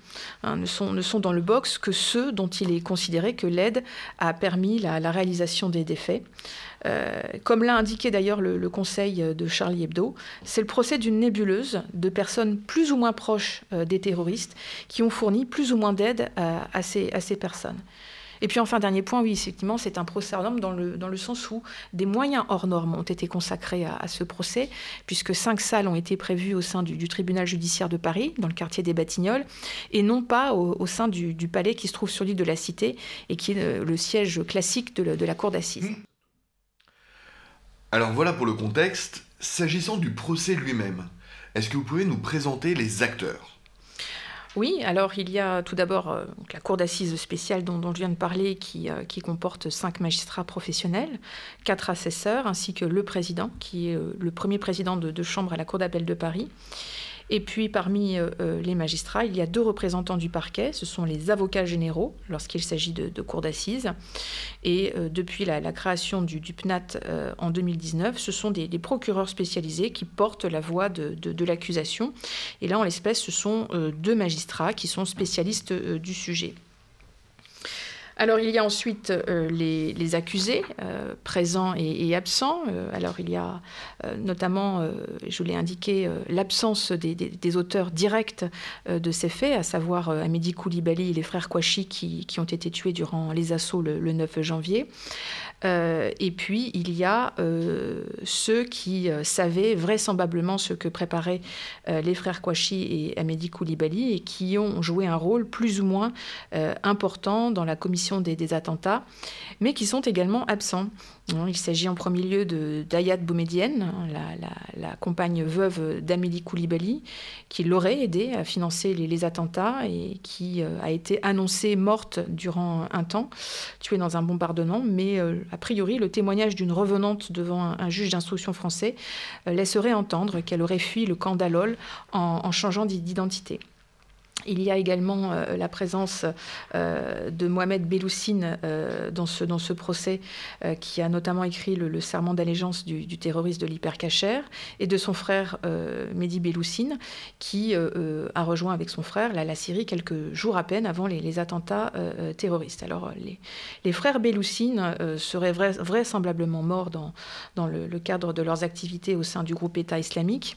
B: hein, ne, sont, dans le box que ceux dont il est considéré que l'aide a permis la, réalisation des, défaits. Euh, comme l'a indiqué d'ailleurs le, conseil de Charlie Hebdo, c'est le procès d'une nébuleuse de personnes plus ou moins proches euh, des terroristes qui ont fourni plus ou moins d'aide à ces personnes. Et puis enfin, dernier point, oui, effectivement, c'est un procès hors norme dans le, dans le sens où des moyens hors normes ont été consacrés à, ce procès, puisque cinq salles ont été prévues au sein du, tribunal judiciaire de Paris, dans le quartier des Batignolles, et non pas au, sein du, palais qui se trouve sur l'île de la Cité et qui est le, siège classique de, de la cour d'assises.
A: Alors voilà pour le contexte. S'agissant du procès lui-même, est-ce que vous pouvez nous présenter les acteurs?
B: Oui, alors il y a tout d'abord euh, la cour d'assises spéciale dont, je viens de parler qui, euh, qui, comporte cinq magistrats professionnels, quatre assesseurs ainsi que le président qui est le premier président de, de chambre à la cour d'appel de Paris. Et puis parmi euh, euh, les magistrats, il y a deux représentants du parquet, ce sont les avocats généraux lorsqu'il s'agit de, cours d'assises. Et euh, depuis la, création du, PNAT en 2019, ce sont des, procureurs spécialisés qui portent la voix de l'accusation. Et là, en l'espèce, ce sont deux magistrats qui sont spécialistes du sujet. Alors il y a ensuite euh, les, accusés, euh, présents et, absents. Euh, alors il y a notamment, je l'ai indiqué, l'absence des, auteurs directs de ces faits, à savoir Amédi Koulibaly et les frères Kouachi qui, ont été tués durant les assauts le 9 janvier. Et puis il y a ceux qui savaient vraisemblablement ce que préparaient les frères Kouachi et Amédi Koulibaly et qui ont joué un rôle plus ou moins important dans la commission des, attentats, mais qui sont également absents. Il s'agit en premier lieu de d'Ayat Boumedienne, la, compagne veuve d'Amélie Koulibaly, qui l'aurait aidé à financer les, attentats et qui euh, a été annoncée morte durant un temps, tuée dans un bombardement. Mais euh, a priori, le témoignage d'une revenante devant un, juge d'instruction français euh, laisserait entendre qu'elle aurait fui le camp d'Alol en changeant d'identité. Il y a également euh, la présence euh, de Mohamed Belloussine euh, dans, ce, dans ce procès, qui a notamment écrit le, serment d'allégeance du, terroriste de l'hypercachère, et de son frère Mehdi Belloussine, qui a rejoint avec son frère la, Syrie quelques jours à peine avant les, attentats terroristes. Alors, les, frères Belloussine seraient vraisemblablement morts dans, dans le, cadre de leurs activités au sein du groupe État islamique,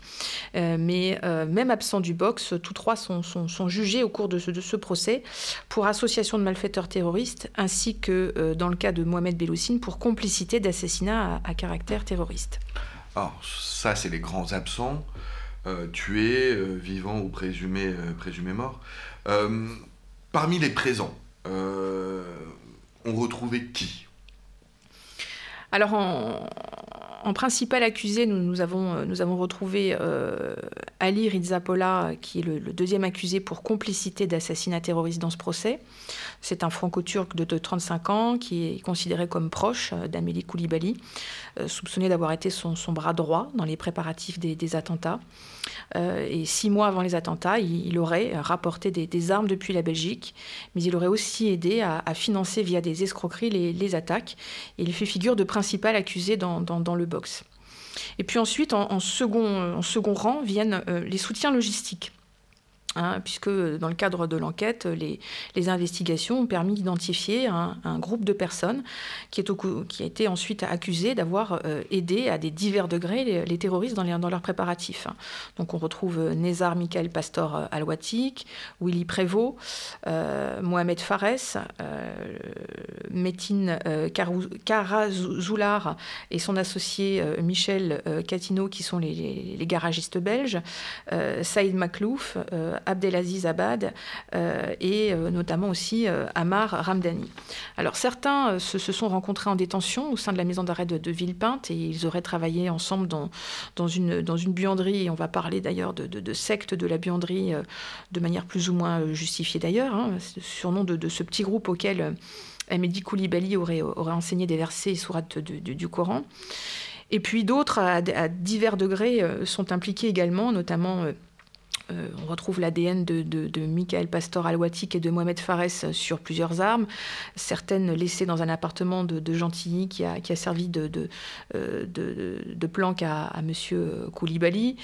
B: mais même absents du box, tous trois sont, sont, sont jugés au cours de ce, procès pour association de malfaiteurs terroristes, ainsi que euh, dans le cas de Mohamed Belloussine pour complicité d'assassinat à, caractère terroriste.
A: Alors ça, c'est les grands absents, euh, tués, euh, vivants ou présumés, présumés morts. parmi les présents, on retrouvait qui?
B: Alors, en, en principal accusé, nous, nous, avons, nous avons retrouvé euh, Ali Rizzapola, qui est le, deuxième accusé pour complicité d'assassinat terroriste dans ce procès. C'est un franco-turc de, 35 ans qui est considéré comme proche euh, d'Amélie Koulibaly, soupçonné d'avoir été son, bras droit dans les préparatifs des, attentats. et six mois avant les attentats, il, aurait rapporté des, armes depuis la Belgique, mais il aurait aussi aidé à, financer via des escroqueries les, attaques. il fait figure de principal accusé dans, dans, le et puis ensuite, en, second, en second rang, viennent euh, les soutiens logistiques. Hein, puisque dans le cadre de l'enquête, les, investigations ont permis d'identifier un, groupe de personnes qui, est a été ensuite accusé d'avoir euh, aidé à des divers degrés les, terroristes dans, dans, leurs préparatifs. Donc on retrouve euh, Nézar Michael Pastor euh, Alouatik, Willy Prévost, Mohamed Fares, Metin Karazoular et son associé Michel Catino, qui sont les, les garagistes belges, Saïd Maklouf, Abdelaziz Abad euh, et euh, notamment aussi euh, Amar Ramdani. Alors certains se, sont rencontrés en détention au sein de la maison d'arrêt de, Villepinte et ils auraient travaillé ensemble dans, dans, une, dans une buanderie on va parler d'ailleurs de, de, secte de la buanderie de manière plus ou moins justifiée d'ailleurs, hein, surnom de, ce petit groupe auquel Amédi Koulibaly aurait, aurait enseigné des versets et sourates du Coran. Et puis d'autres, à, divers degrés, sont impliqués également, notamment euh, on retrouve l'ADN de, de, Michael Pastor Alouatik et de Mohamed Fares sur plusieurs armes, certaines laissées dans un appartement de, Gentilly qui a, servi de, euh, planque à, à M. Koulibaly,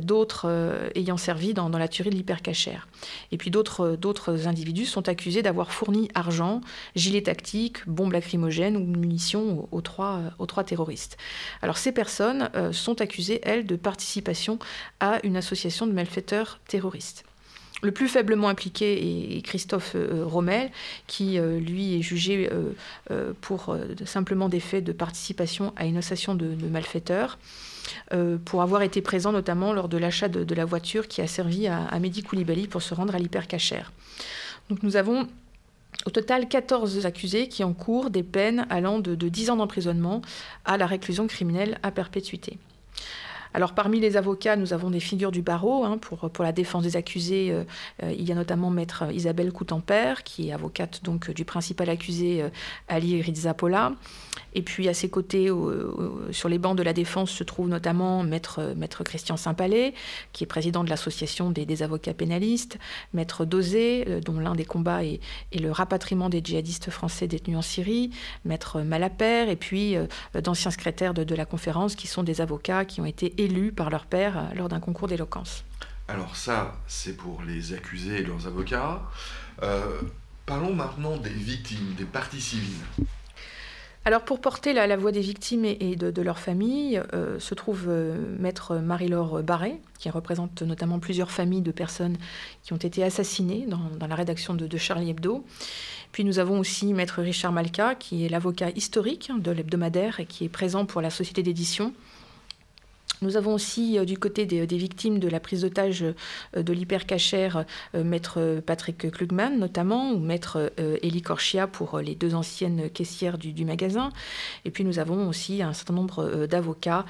B: d'autres euh, ayant servi dans, la tuerie de l'hypercachère. Et puis d'autres individus sont accusés d'avoir fourni argent, gilets tactiques, bombes lacrymogènes ou munitions aux, trois, aux trois terroristes. Alors ces personnes sont accusées, elles, de participation à une association de malfaiteurs terroriste. Le plus faiblement impliqué est Christophe euh, Rommel, qui euh, lui est jugé euh, pour simplement des faits de participation à une association de, malfaiteurs, pour avoir été présent notamment lors de l'achat de, la voiture qui a servi à, à Mehdi Koulibaly pour se rendre à l'hypercachère. Donc nous avons au total 14 accusés qui encourent des peines allant de, de 10 ans d'emprisonnement à la réclusion criminelle à perpétuité. Alors parmi les avocats, nous avons des figures du barreau hein, pour, pour la défense des accusés. il y a notamment maître Isabelle Coutempère, qui est avocate donc du principal accusé Ali Rizzapola. Et puis à ses côtés, sur les bancs de la défense, se trouve notamment maître, maître Christian Saint-Palais, qui est président de l'association des, avocats pénalistes, maître Dosé, euh, dont l'un des combats est, le rapatriement des djihadistes français détenus en Syrie, maître Malapert, et puis euh, d'anciens secrétaires de, la conférence, qui sont des avocats qui ont été élus par leur père euh, lors d'un concours d'éloquence.
A: Alors ça, c'est pour les accusés et leurs avocats. parlons maintenant des victimes, des parties civiles.
B: Alors pour porter la, voix des victimes et, de, leurs familles euh, se trouve euh, maître Marie-Laure Barré, qui représente notamment plusieurs familles de personnes qui ont été assassinées dans, la rédaction de, de, Charlie Hebdo. Puis nous avons aussi maître Richard Malka, qui est l'avocat historique de l'hebdomadaire et qui est présent pour la société d'édition. Nous avons aussi, euh, du côté des, victimes de la prise d'otage euh, de l'hypercachère, euh, maître Patrick Klugman notamment, ou maître Elie Korchia pour les deux anciennes caissières du, magasin. Et puis nous avons aussi un certain nombre d'avocats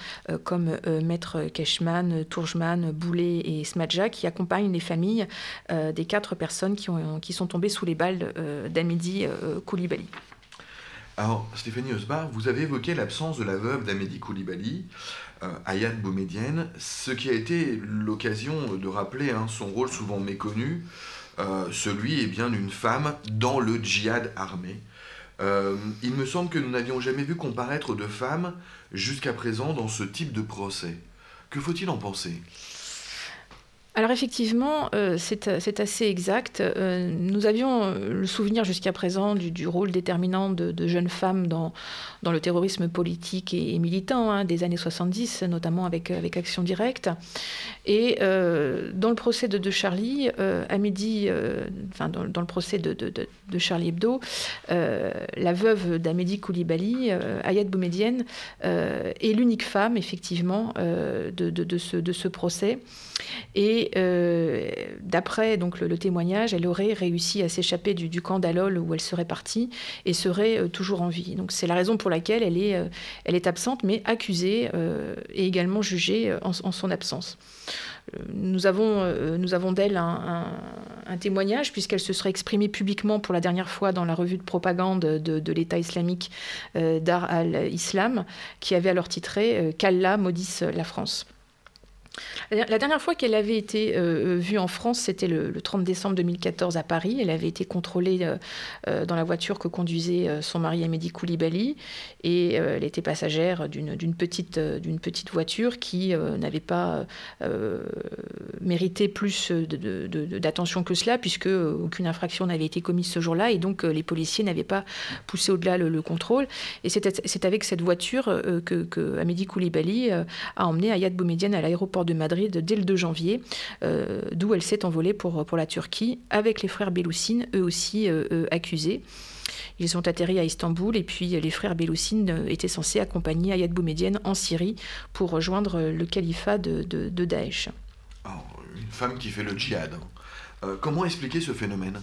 B: comme maître Cashman, Tourgeman, Boulet et Smadja qui accompagnent les familles des quatre personnes qui, qui sont tombées sous les balles d'Amidi Koulibaly.
A: Alors, Stéphanie Osbar, vous avez évoqué l'absence de la veuve d'Amédi Koulibaly, euh, Ayat Boumedienne, ce qui a été l'occasion de rappeler hein, son rôle souvent méconnu, euh, celui eh bien d'une femme dans le djihad armé. Euh, il me semble que nous n'avions jamais vu comparaître de femmes jusqu'à présent dans ce type de procès. Que faut-il en penser?
B: Alors effectivement, euh, c'est assez exact. Euh, nous avions euh, le souvenir jusqu'à présent du, rôle déterminant de, jeunes femmes dans, le terrorisme politique et, militant hein, des années 70, notamment avec, Action Directe. Et dans le procès de, Charlie, à dans, le procès de, de Charlie Hebdo, la veuve d'Amédi Koulibaly, Ayat Boumedienne, est l'unique femme, effectivement, de, ce, de procès. Euh, d'après le, témoignage, elle aurait réussi à s'échapper du, camp d'Alol où elle serait partie et serait euh, toujours en vie. C'est la raison pour laquelle elle est, euh, absente, mais accusée et également jugée en, son absence. Nous avons, d'elle un, témoignage, puisqu'elle se serait exprimée publiquement pour la dernière fois dans la revue de propagande de, de l'État islamique Dar al-Islam, qui avait alors titré Qu'Allah maudisse la France. La dernière fois qu'elle avait été euh, euh, vue en France, c'était le, 30 décembre 2014 à Paris. Elle avait été contrôlée euh, dans la voiture que conduisait son mari Amédi Koulibaly et elle était passagère d'une petite, voiture qui n'avait pas mérité plus d'attention que cela puisque aucune infraction n'avait été commise ce jour-là et donc les policiers n'avaient pas poussé au-delà le, contrôle. Et c'est avec cette voiture que, que Amédi Koulibaly a emmené Ayat Boumediene à l'aéroport de Madrid dès le 2 janvier, euh, d'où elle s'est envolée pour, pour la Turquie, avec les frères Beloussine, eux aussi euh, euh, accusés. Ils sont atterris à Istanbul et puis les frères Beloussine étaient censés accompagner Ayat Boumedienne en Syrie pour rejoindre le califat de, de, Daesh.
A: Oh, une femme qui fait le djihad. Hein. comment expliquer ce phénomène?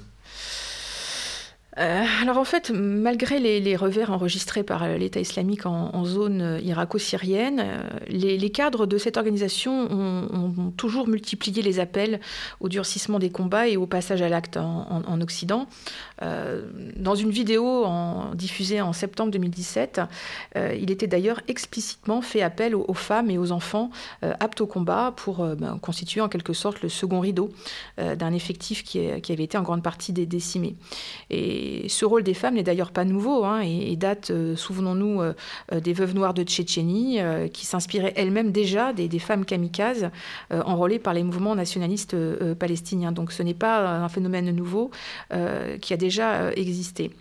B: Euh, alors en fait, malgré les, revers enregistrés par l'État islamique en, zone irako-syrienne, euh, les, cadres de cette organisation ont, toujours multiplié les appels au durcissement des combats et au passage à l'acte en, Occident. Euh, dans une vidéo diffusée en septembre 2017, il était d'ailleurs explicitement fait appel aux, femmes et aux enfants aptes au combat pour ben, constituer en quelque sorte le second rideau d'un effectif qui, avait été en grande partie décimé. Ce rôle des femmes n'est d'ailleurs pas nouveau hein, et, date, euh, souvenons-nous, euh, euh, des veuves noires de Tchétchénie, qui s'inspiraient elles-mêmes déjà des, femmes kamikazes enrôlées par les mouvements nationalistes palestiniens. Donc ce n'est pas un phénomène nouveau qui a déjà existé.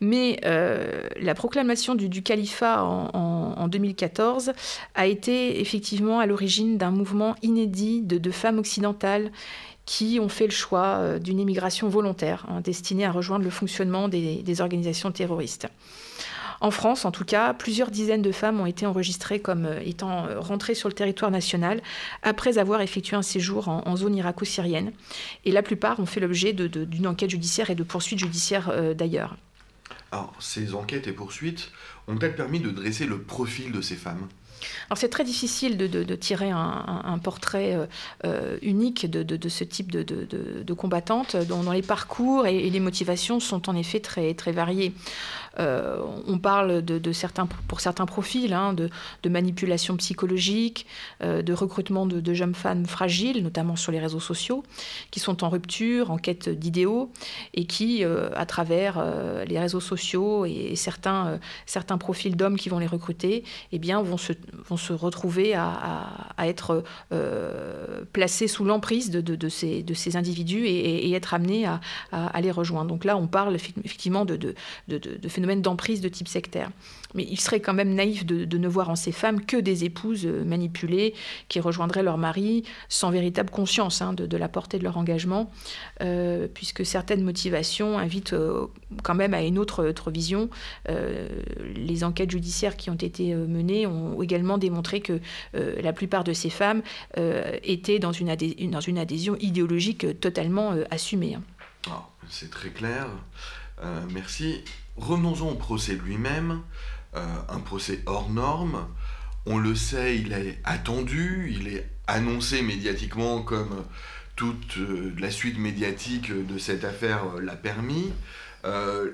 B: Mais la proclamation du, califat en, 2014 a été effectivement à l'origine d'un mouvement inédit de femmes occidentales qui ont fait le choix euh, d'une immigration volontaire hein, destinée à rejoindre le fonctionnement des, organisations terroristes. En France, en tout cas, plusieurs dizaines de femmes ont été enregistrées comme euh, étant euh, rentrées sur le territoire national après avoir effectué un séjour en, zone irako-syrienne. Et la plupart ont fait l'objet d'une enquête judiciaire et de poursuites judiciaires d'ailleurs.
A: Alors, ces enquêtes et poursuites ont-elles permis de dresser le profil de ces femmes?
B: Alors c'est très difficile de, tirer un, portrait euh, euh, unique de, ce type de, combattante dont, les parcours et, les motivations sont en effet très, très variés. Euh, on parle de, certains, pour certains profils hein, de, manipulation psychologique, de recrutement de, jeunes femmes fragiles, notamment sur les réseaux sociaux, qui sont en rupture, en quête d'idéaux, et qui, à travers les réseaux sociaux et, certains, certains profils d'hommes qui vont les recruter, eh bien, vont, se, vont se retrouver à, être placés sous l'emprise de, ces, individus et, être amenés à, les rejoindre. Donc là, on parle effectivement de, phénomènes d'emprise de type sectaire. Mais il serait quand même naïf de, ne voir en ces femmes que des épouses euh, manipulées qui rejoindraient leur mari sans véritable conscience hein, de, la portée de leur engagement, euh, puisque certaines motivations invitent euh, quand même à une autre, vision. les enquêtes judiciaires qui ont été menées ont également démontré que la plupart de ces femmes étaient dans une, dans une adhésion idéologique totalement assumée. Hein.
A: Ah, c'est très clair. merci. Revenons-en au procès lui-même, euh, un procès hors norme. On le sait, il est attendu, il est annoncé médiatiquement comme toute euh, la suite médiatique de cette affaire euh, l'a permis.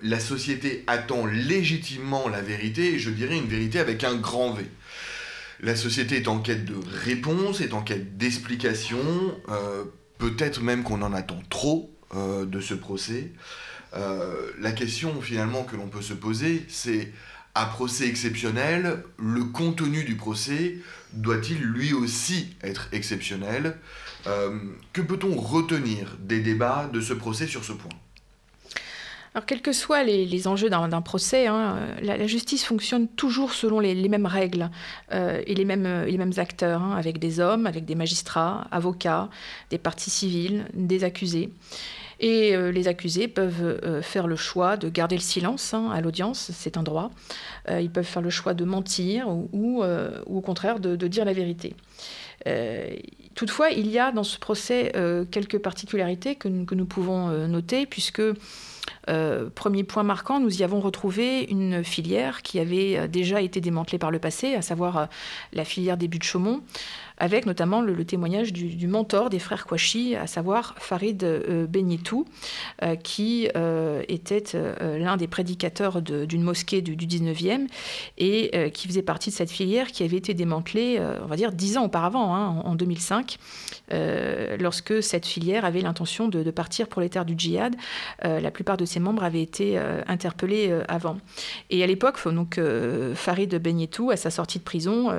A: la société attend légitimement la vérité, et je dirais une vérité avec un grand V. La société est en quête de réponses, est en quête d'explications, peut-être même qu'on en attend trop de ce procès. Euh, la question finalement que l'on peut se poser, c'est à procès exceptionnel, le contenu du procès doit-il lui aussi être exceptionnel? Euh, Que peut-on retenir des débats de ce procès sur ce point?
B: Alors, quels que soient les, enjeux d'un procès, hein, la, justice fonctionne toujours selon les, mêmes règles euh, et les mêmes, mêmes acteurs, hein, avec des hommes, avec des magistrats, avocats, des parties civiles, des accusés. Et euh, les accusés peuvent euh, faire le choix de garder le silence hein, à l'audience, c'est un droit. Euh, ils peuvent faire le choix de mentir ou, au contraire de, dire la vérité. toutefois, il y a dans ce procès quelques particularités que nous pouvons noter, puisque premier point marquant, nous y avons retrouvé une filière qui avait déjà été démantelée par le passé, à savoir la filière des buts de Chaumont, avec notamment le, témoignage du, mentor des frères Kouachi, à savoir Farid euh, Benyetou, euh, qui euh, était l'un des prédicateurs d'une mosquée du, 19e et qui faisait partie de cette filière qui avait été démantelée, on va dire, dix ans auparavant, hein, en, 2005, lorsque cette filière avait l'intention de, partir pour les terres du djihad. la plupart de ses membres avaient été interpellés avant. Et à l'époque, donc, Farid Benyetou, à sa sortie de prison,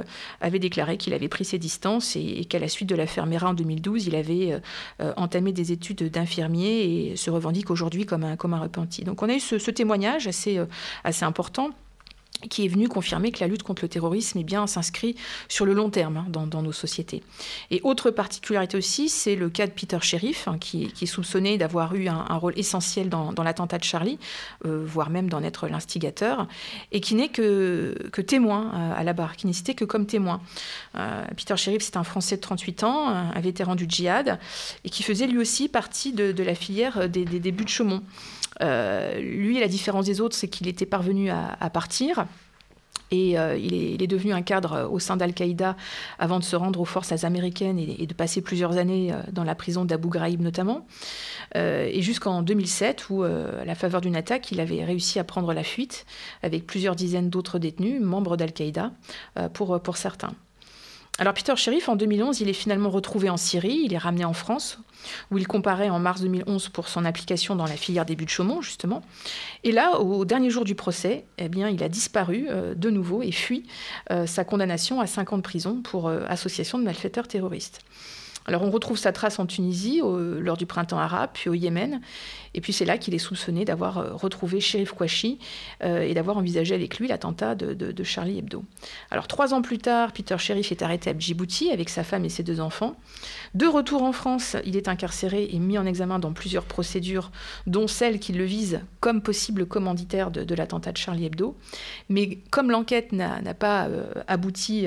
B: avait déclaré qu'il avait pris ses distances et, qu'à la suite de l'affaire Mera en 2012, il avait euh, euh, entamé des études d'infirmier et se revendique aujourd'hui comme un, comme un repenti. Donc on a eu ce, témoignage assez, euh, assez important qui est venu confirmer que la lutte contre le terrorisme eh bien, s'inscrit sur le long terme hein, dans, nos sociétés. Et autre particularité aussi, c'est le cas de Peter Sheriff, hein, qui, est soupçonné d'avoir eu un, rôle essentiel dans, l'attentat de Charlie, euh, voire même d'en être l'instigateur, et qui n'est que, témoin euh, à la barre, qui n'est cité que comme témoin. Euh, Peter Sheriff, c'est un Français de 38 ans, un vétéran du djihad, et qui faisait lui aussi partie de, la filière des, des, des buts de Chaumont. Euh, lui, la différence des autres, c'est qu'il était parvenu à, partir. Et euh, il, est, devenu un cadre au sein d'Al-Qaïda avant de se rendre aux forces américaines et, de passer plusieurs années euh, dans la prison d'Abu Ghraib notamment. et jusqu'en 2007, où, à la faveur d'une attaque, il avait réussi à prendre la fuite avec plusieurs dizaines d'autres détenus, membres d'Al-Qaïda, pour, pour certains. Alors Peter Sheriff, en 2011, il est finalement retrouvé en Syrie, il est ramené en France, où il comparait en mars 2011 pour son application dans la filière des buts de Chaumont, justement. Et là, au dernier jour du procès, eh il a disparu euh, de nouveau et fui euh, sa condamnation à 5 ans de prison pour euh, association de malfaiteurs terroristes. Alors on retrouve sa trace en Tunisie lors du printemps arabe, puis au Yémen. Et puis c'est là qu'il est soupçonné d'avoir euh, retrouvé Sherif Kouachi euh, et d'avoir envisagé avec lui l'attentat de, Charlie Hebdo. Alors trois ans plus tard, Peter Sherif est arrêté à Djibouti avec sa femme et ses deux enfants. De retour en France, il est incarcéré et mis en examen dans plusieurs procédures, dont celle qui le vise comme possible commanditaire de, l'attentat de Charlie Hebdo. Mais comme l'enquête n'a pas euh, abouti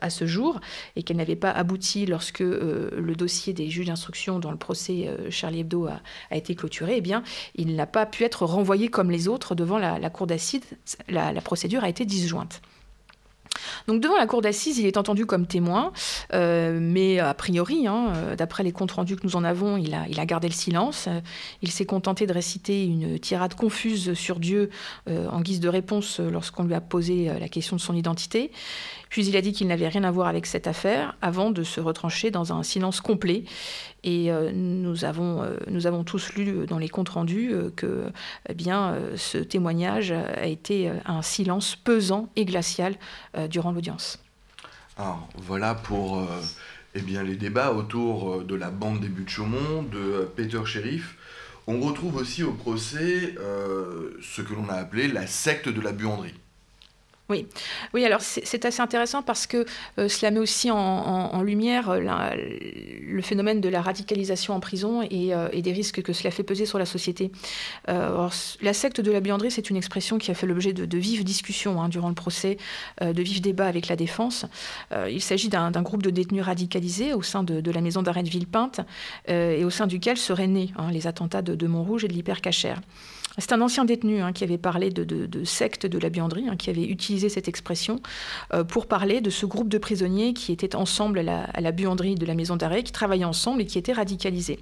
B: à ce jour et qu'elle n'avait pas abouti lorsque le dossier des juges d'instruction dans le procès Charlie Hebdo a été clôturé, eh bien, il n'a pas pu être renvoyé comme les autres devant la, cour d'acide. La, procédure a été disjointe. Donc devant la cour d'assises, il est entendu comme témoin, mais a priori, hein, d'après les comptes rendus que nous en avons, il a, il a gardé le silence. Il s'est contenté de réciter une tirade confuse sur Dieu en guise de réponse lorsqu'on lui a posé la question de son identité. Puis il a dit qu'il n'avait rien à voir avec cette affaire avant de se retrancher dans un silence complet. Et euh, nous, avons, euh, nous avons tous lu dans les comptes rendus euh, que eh ce témoignage a été un silence pesant et glacial durant l'audience.
A: Alors voilà pour eh les débats autour de la bande des buts de Chaumont, de Peter Sheriff. On retrouve aussi au procès ce que l'on a appelé la secte de la buanderie.
B: Oui, alors c'est assez intéressant parce que euh, cela met aussi en, lumière euh, le phénomène de la radicalisation en prison euh, et, des risques que cela fait peser sur la société. la secte de la buanderie, c'est une expression qui a fait l'objet de, vives discussions hein, durant le procès, de vifs débats avec la défense. il s'agit d'un groupe de détenus radicalisés au sein de, la maison d'arrêt de Villepinte et au sein duquel seraient nés hein, les attentats de, de Montrouge et de l'hypercachère. C'est un ancien détenu hein, qui avait parlé de, secte de la buanderie, hein, qui avait utilisé cette expression euh, pour parler de ce groupe de prisonniers qui étaient ensemble à la, buanderie de la maison d'arrêt, qui travaillaient ensemble et qui étaient radicalisés.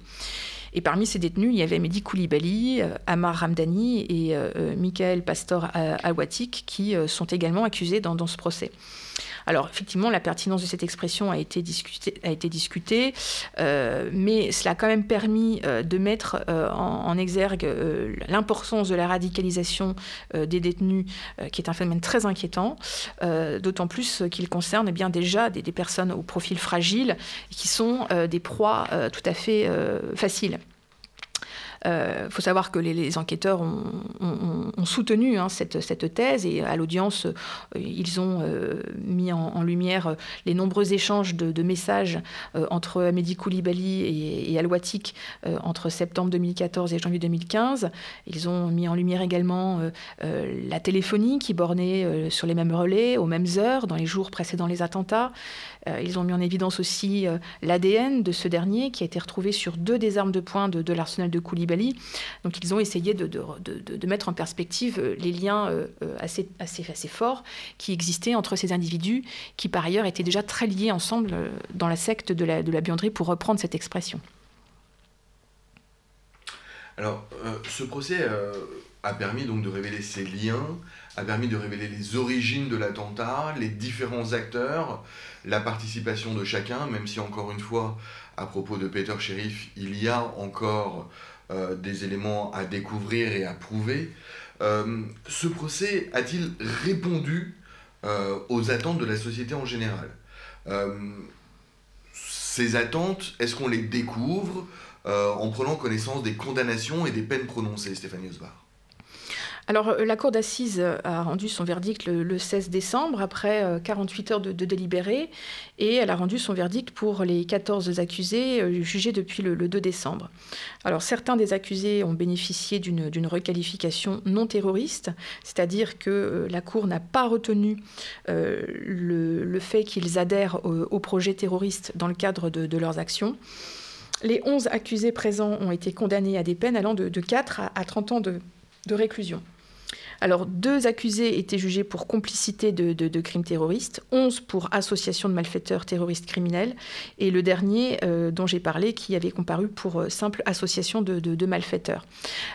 B: Et parmi ces détenus, il y avait Mehdi Koulibaly, euh, Amar Ramdani et euh, Michael Pastor Awatik qui sont également accusés dans ce procès. Alors effectivement, la pertinence de cette expression a été discutée, a été discutée euh, mais cela a quand même permis euh, de mettre euh, en, exergue l'importance de la radicalisation des détenus, qui est un phénomène très inquiétant, d'autant plus qu'il concerne eh bien déjà des, des, personnes au profil fragile, qui sont des proies tout à fait faciles. Il euh, faut savoir que les, enquêteurs ont, soutenu hein, cette, thèse et à l'audience, euh, ils ont euh, mis en, lumière les nombreux échanges de, messages entre Mehdi Koulibaly et, et Al-Watik entre septembre 2014 et janvier 2015. Ils ont mis en lumière également la téléphonie qui bornait sur les mêmes relais aux mêmes heures dans les jours précédant les attentats. Euh, ils ont mis en évidence aussi euh, l'ADN de ce dernier qui a été retrouvé sur deux des armes de poing de, l'arsenal de Koulibaly. Donc ils ont essayé de, mettre en perspective euh, les liens assez, assez, assez forts qui existaient entre ces individus qui par ailleurs étaient déjà très liés ensemble dans la secte de la, de la buanderie pour reprendre cette expression.
A: Alors, ce procès a permis donc de révéler ces liens, a permis de révéler les origines de l'attentat, les différents acteurs, la participation de chacun, même si encore une fois, à propos de Peter Sheriff, il y a encore euh, des éléments à découvrir et à prouver. Euh, ce procès a-t-il répondu euh, aux attentes de la société en général? Ces attentes, est-ce qu'on les découvre en prenant connaissance des condamnations et des peines prononcées, Stéphanie Osbar?
B: Alors, euh, la Cour d'assises a rendu son verdict le, 16 décembre, après 48 euh, heures de, délibéré, et elle a rendu son verdict pour les 14 accusés euh, jugés depuis le, 2 décembre. Alors, certains des accusés ont bénéficié d'une requalification non terroriste, c'est-à-dire que la Cour n'a pas retenu le, fait qu'ils adhèrent au, projet terroriste dans le cadre de, leurs actions. Les 11 accusés présents ont été condamnés à des peines allant de, 4 à, 30 ans de réclusion. Alors, deux accusés étaient jugés pour complicité de, crimes terroristes, 11 pour association de malfaiteurs terroristes criminels, et le dernier euh, dont j'ai parlé qui avait comparu pour euh, simple association de, malfaiteurs.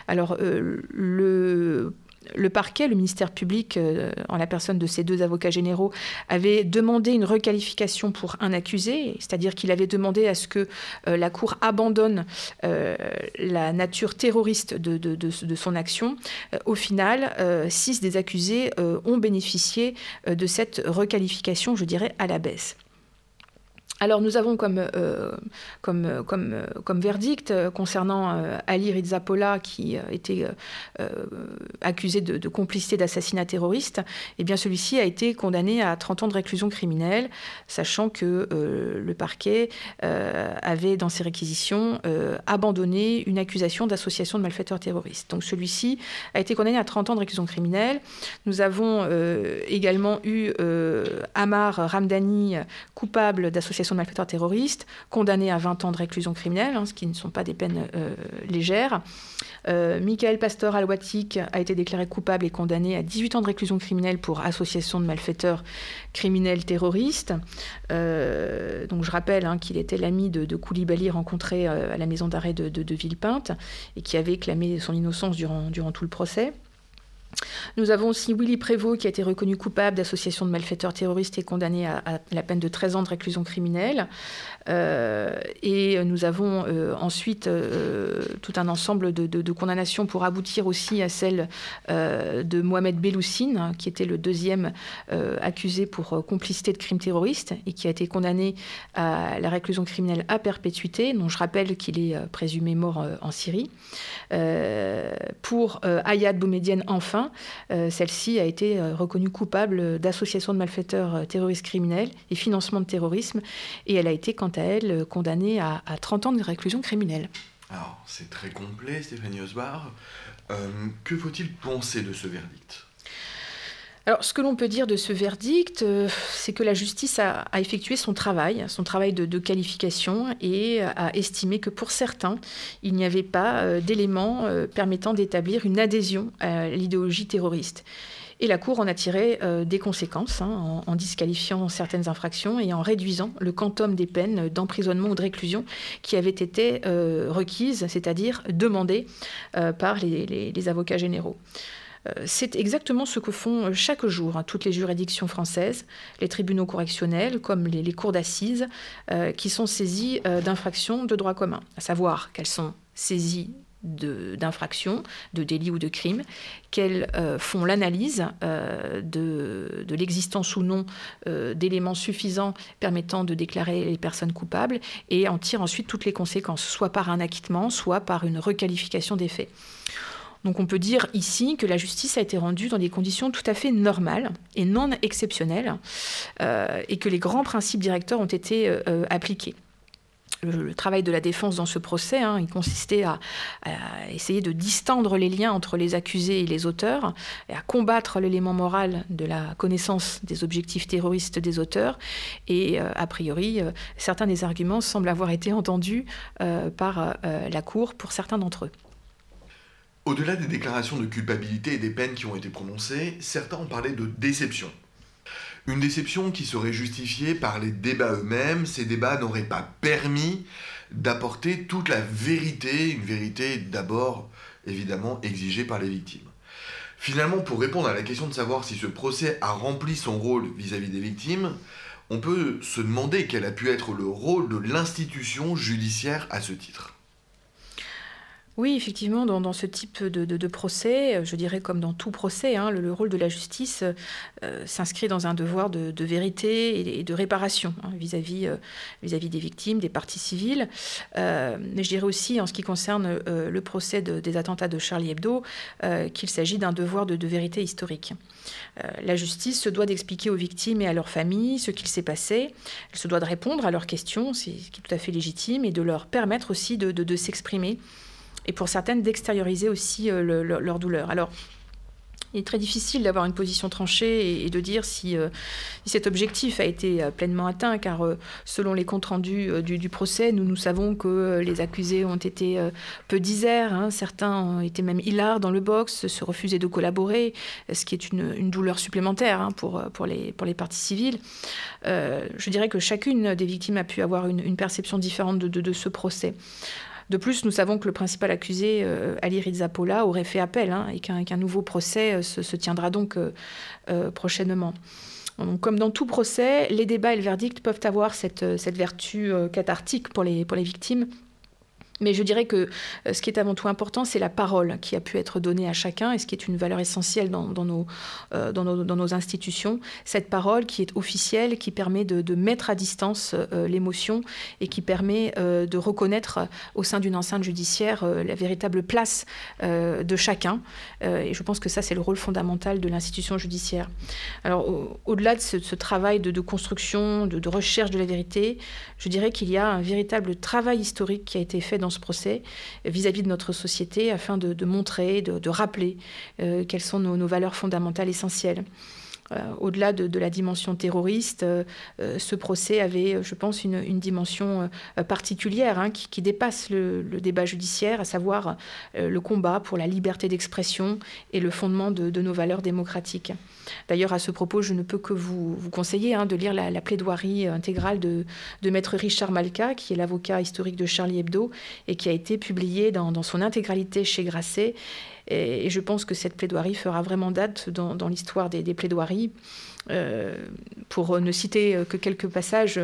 B: Alors, euh, le le parquet, le ministère public, euh, en la personne de ces deux avocats généraux, avait demandé une requalification pour un accusé, c'est-à-dire qu'il avait demandé à ce que euh, la Cour abandonne euh, la nature terroriste de son action. au final, six des accusés ont bénéficié de cette requalification, je dirais, à la baisse. Alors nous avons comme, euh, comme, comme, verdict euh, concernant euh, Ali Rizzapola qui était accusé de, complicité d'assassinat terroriste, eh bien celui-ci a été condamné à 30 ans de réclusion criminelle, sachant que le parquet avait dans ses réquisitions abandonné une accusation d'association de malfaiteurs terroristes. Donc celui-ci a été condamné à 30 ans de réclusion criminelle. Nous avons également eu Amar Ramdani coupable d'association de malfaiteurs terroristes, condamné à 20 ans de réclusion criminelle, hein, ce qui ne sont pas des peines légères. Michael Pastor Alwatik a été déclaré coupable et condamné à 18 ans de réclusion criminelle pour association de malfaiteurs criminels terroristes. donc je rappelle hein, qu'il était l'ami de, Koulibaly rencontré à la maison d'arrêt de, de, Villepinte et qui avait clamé son innocence durant, durant tout le procès. Nous avons aussi Willy Prévost qui a été reconnu coupable d'association de malfaiteurs terroristes et condamné à, la peine de 13 ans de réclusion criminelle. Euh, et nous avons euh, ensuite euh, tout un ensemble de, condamnations pour aboutir aussi à celle de Mohamed Belloussine, qui était le deuxième accusé pour complicité de crimes terroristes et qui a été condamné à la réclusion criminelle à perpétuité, dont je rappelle qu'il est présumé mort en Syrie. pour Ayad Boumedienne, enfin, celle-ci a été reconnue coupable d'association de malfaiteurs terroristes criminels et financement de terrorisme, et elle a été, quant à elle, euh, condamnée à, 30 ans de réclusion criminelle.
A: Alors, c'est très complet, Stéphanie Osbar. Euh, que faut-il penser de ce verdict?
B: Alors, ce que l'on peut dire de ce verdict, euh, c'est que la justice a, effectué son travail, son travail de, qualification, et a estimé que pour certains, il n'y avait pas d'éléments permettant d'établir une adhésion à l'idéologie terroriste. Et la Cour en a tiré euh, des conséquences hein, en, disqualifiant certaines infractions et en réduisant le quantum des peines d'emprisonnement ou de réclusion qui avaient été euh, requises, c'est-à-dire demandées euh, par les, avocats généraux. C'est exactement ce que font chaque jour hein, toutes les juridictions françaises, les tribunaux correctionnels comme les, cours d'assises, qui sont saisis d'infractions de droit commun, à savoir qu'elles sont saisies d'infractions, de, délits ou de crimes, qu'elles euh, font l'analyse euh, de, l'existence ou non euh, d'éléments suffisants permettant de déclarer les personnes coupables et en tirent ensuite toutes les conséquences, soit par un acquittement, soit par une requalification des faits. Donc on peut dire ici que la justice a été rendue dans des conditions tout à fait normales et non exceptionnelles et que les grands principes directeurs ont été appliqués le, travail de la défense dans ce procès, hein, il consistait à, essayer de distendre les liens entre les accusés et les auteurs, et à combattre l'élément moral de la connaissance des objectifs terroristes des auteurs. Et euh, a priori, euh, certains des arguments semblent avoir été entendus euh, par la Cour pour certains d'entre eux.
A: Au-delà des déclarations de culpabilité et des peines qui ont été prononcées, certains ont parlé de déception une déception qui serait justifiée par les débats eux-mêmes. Ces débats n'auraient pas permis d'apporter toute la vérité, une vérité d'abord évidemment exigée par les victimes. Finalement, pour répondre à la question de savoir si ce procès a rempli son rôle vis-à-vis des victimes, on peut se demander quel a pu être le rôle de l'institution judiciaire à ce titre.
B: Oui, effectivement, dans, ce type de, procès, euh, je dirais comme dans tout procès, hein, le, rôle de la justice euh, s'inscrit dans un devoir de, vérité et, de réparation hein, vis-à-vis euh, vis-à-vis des victimes, des parties civiles. mais je dirais aussi, en ce qui concerne le procès des attentats de Charlie Hebdo, qu'il s'agit d'un devoir de, vérité historique. la justice se doit d'expliquer aux victimes et à leurs familles ce qu'il s'est passé. Elle se doit de répondre à leurs questions, ce qui est tout à fait légitime, et de leur permettre aussi de s'exprimer et pour certaines d'extérioriser aussi euh, leur douleur. Alors, il est très difficile d'avoir une position tranchée et, de dire si, euh, si, cet objectif a été euh, pleinement atteint, car selon les comptes rendus du, procès, nous, savons que les accusés ont été peu disaires, hein. certains ont été même hilars dans le box, se refusaient de collaborer, ce qui est une, douleur supplémentaire hein, pour, les, parties civiles. je dirais que chacune des victimes a pu avoir une, perception différente de ce procès. De plus, nous savons que le principal accusé, euh, Ali Rizzapola, aurait fait appel hein, et qu'un nouveau procès euh, se, tiendra donc euh, prochainement. comme dans tout procès, les débats et le verdict peuvent avoir cette, vertu cathartique pour les, pour les victimes mais je dirais que euh, ce qui est avant tout important, c'est la parole qui a pu être donnée à chacun et ce qui est une valeur essentielle dans, nos, euh, nos, institutions. Cette parole qui est officielle, qui permet de, mettre à distance euh, l'émotion et qui permet de reconnaître au sein d'une enceinte judiciaire la véritable place de chacun. et je pense que ça, c'est le rôle fondamental de l'institution judiciaire. Alors, au-delà de ce, travail de, construction, de, recherche de la vérité, je dirais qu'il y a un véritable travail historique qui a été fait ce procès vis-à-vis de notre société afin de, montrer, de, rappeler euh, quelles sont nos, valeurs fondamentales essentielles. Au-delà de, la dimension terroriste, ce procès avait, je pense, une, dimension particulière hein, qui, dépasse le, débat judiciaire, à savoir le combat pour la liberté d'expression et le fondement de, nos valeurs démocratiques. D'ailleurs, à ce propos, je ne peux que vous, conseiller hein, de lire la, plaidoirie intégrale de, maître Richard Malka, qui est l'avocat historique de Charlie Hebdo et qui a été publiée dans, son intégralité chez Grasset. Et, je pense que cette plaidoirie fera vraiment date dans, l'histoire des, plaidoiries. Euh, pour ne citer que quelques passages,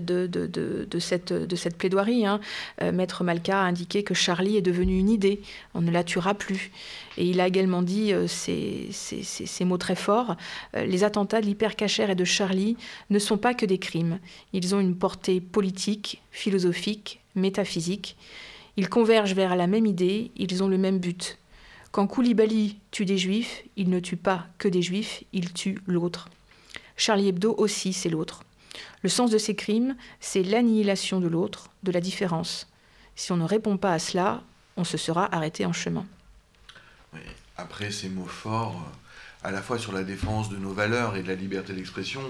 B: de, cette, plaidoirie. Hein. Euh, Maître Malka a indiqué que Charlie est devenu une idée, on ne la tuera plus. Et il a également dit euh, ces, mots très forts, les attentats de l'hypercachère et de Charlie ne sont pas que des crimes, ils ont une portée politique, philosophique, métaphysique. Ils convergent vers la même idée, ils ont le même but. Quand Koulibaly tue des juifs, il ne tue pas que des juifs, il tue l'autre. Charlie Hebdo aussi, c'est l'autre. Le sens de ces crimes, c'est l'annihilation de l'autre, de la différence. Si on ne répond pas à cela, on se sera arrêté en chemin.
A: Après ces mots forts, à la fois sur la défense de nos valeurs et de la liberté d'expression,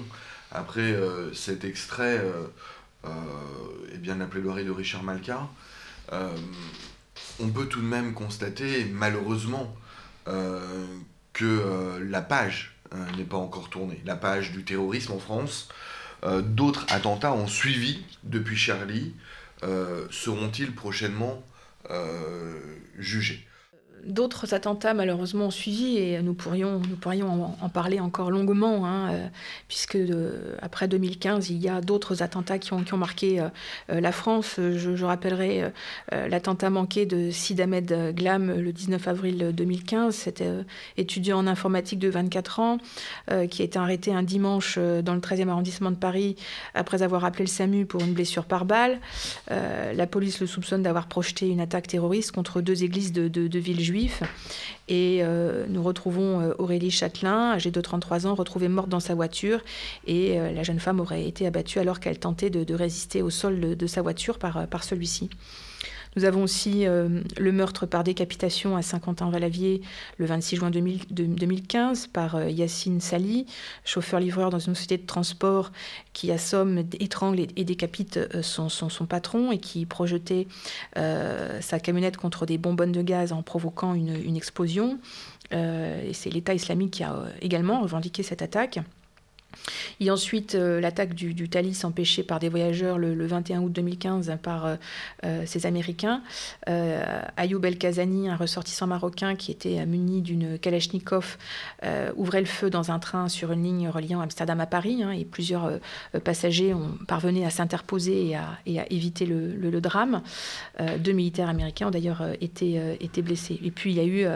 A: après euh, cet extrait euh, euh, eh bien, la plaidoirie de Richard Malka, on peut tout de même constater, malheureusement, que la page n'est pas encore tournée. La page du terrorisme en France, euh, d'autres attentats ont suivi depuis Charlie. Euh, seront-ils prochainement euh, jugés?
B: D'autres attentats, malheureusement, ont suivi et nous pourrions, nous pourrions en, parler encore longuement, hein, euh, puisque après 2015, il y a d'autres attentats qui ont, qui ont marqué euh, euh, la France. Je, rappellerai l'attentat manqué de Sid Ahmed Glam le 19 avril 2015, cet étudiant en informatique de 24 ans, qui a été arrêté un dimanche dans le 13e arrondissement de Paris après avoir appelé le SAMU pour une blessure par balle. la police le soupçonne d'avoir projeté une attaque terroriste contre deux églises de, de, de villes juives et euh, nous retrouvons euh, Aurélie Châtelain, âgée de 33 ans, retrouvée morte dans sa voiture. Et euh, la jeune femme aurait été abattue alors qu'elle tentait de, résister au sol de, sa voiture par, par celui-ci. Nous avons aussi euh, le meurtre par décapitation à Saint-Quentin-Valavier le 26 juin 2015 par euh, Yacine Sali, chauffeur-livreur dans une société de transport qui assomme, étrangle et, décapite euh, son, patron et qui projetait sa camionnette contre des bonbonnes de gaz en provoquant une, explosion. c'est l'État islamique qui a également revendiqué cette attaque. Et ensuite, euh, l'attaque du, du, Thalys empêchée par des voyageurs le, 21 août 2015 par euh, euh, ces Américains. Ayoub El-Kazani, un ressortissant marocain qui était muni d'une Kalachnikov, ouvrait le feu dans un train sur une ligne reliant Amsterdam à Paris. Hein, et plusieurs passagers ont parvenu à s'interposer et et à, éviter le, le, drame. deux militaires américains ont d'ailleurs été, été blessés. Et puis, il y a eu,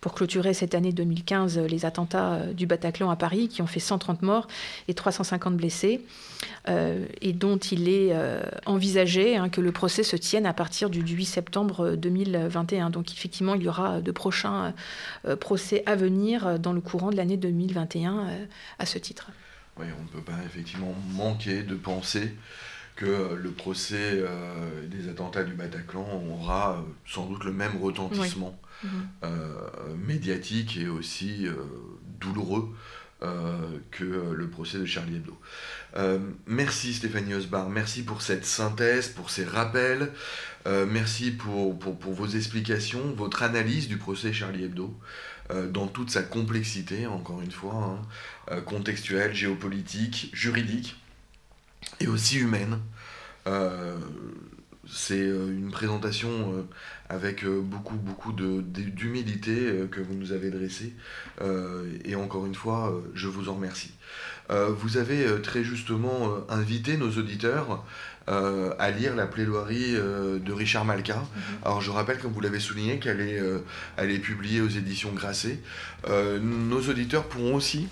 B: pour clôturer cette année 2015, les attentats du Bataclan à Paris qui ont fait 130 morts et 350 blessés, euh, et dont il est euh, envisagé hein, que le procès se tienne à partir du 8 septembre 2021. Donc effectivement, il y aura de prochains euh, procès à venir dans le courant de l'année 2021 à ce titre.
A: Oui, on ne peut pas effectivement manquer de penser que le procès des attentats du Bataclan aura sans doute le même retentissement mhm. médiatique et aussi douloureux euh, que euh, le procès de Charlie Hebdo. Euh, merci Stéphanie Osbar, merci pour cette synthèse, pour ces rappels, merci pour, pour, vos explications, votre analyse du procès Charlie Hebdo dans toute sa complexité, encore une fois, hein, contextuelle, géopolitique, juridique et aussi humaine. C'est une présentation avec euh, beaucoup, beaucoup d'humilité euh, que vous nous avez dressée. Euh, et encore une fois, je vous en remercie. vous avez très justement invité nos auditeurs à lire la plaidoirie de Richard Malka. Mm-hmm. Alors je rappelle, comme vous l'avez souligné, qu'elle est, elle est publiée aux éditions Grasset. nos auditeurs pourront aussi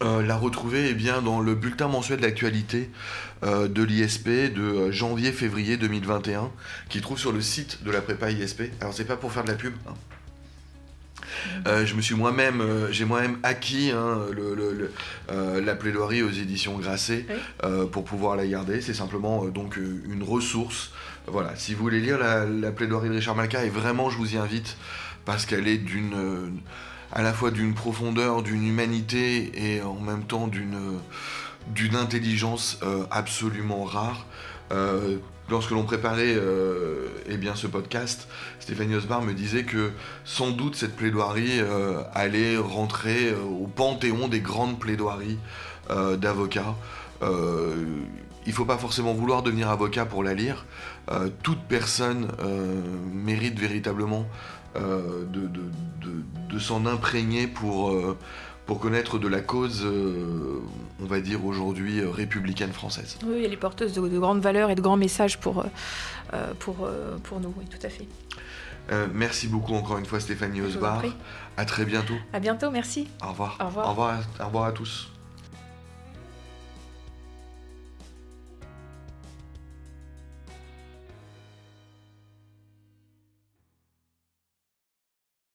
A: euh, la retrouver eh bien, dans le bulletin mensuel d'actualité euh, de l'ISP de euh, janvier-février 2021, qui trouve sur le site de la prépa ISP. Alors c'est pas pour faire de la pub. Hein. je me suis moi-même, j'ai moi-même acquis hein, le, la plaidoirie aux éditions Grasset pour pouvoir la garder. C'est simplement donc une ressource. Voilà, si vous voulez lire la, la, plaidoirie de Richard Malka, et vraiment je vous y invite parce qu'elle est d'une à la fois d'une profondeur, d'une humanité et en même temps d'une intelligence absolument rare. lorsque l'on préparait eh bien, ce podcast, Stéphanie Osbar me disait que sans doute cette plaidoirie allait rentrer au panthéon des grandes plaidoiries d'avocats. il ne faut pas forcément vouloir devenir avocat pour la lire. toute personne mérite véritablement euh, de, s'en imprégner pour, euh, pour connaître de la cause, euh, on va dire aujourd'hui, républicaine française.
B: Oui, elle est porteuse de, grandes valeurs et de grands messages pour, pour, pour nous, oui, tout à fait.
A: merci beaucoup encore une fois Stéphanie Osbar. À très bientôt.
B: À bientôt, merci.
A: Au revoir. Au revoir. Au revoir, au revoir à tous.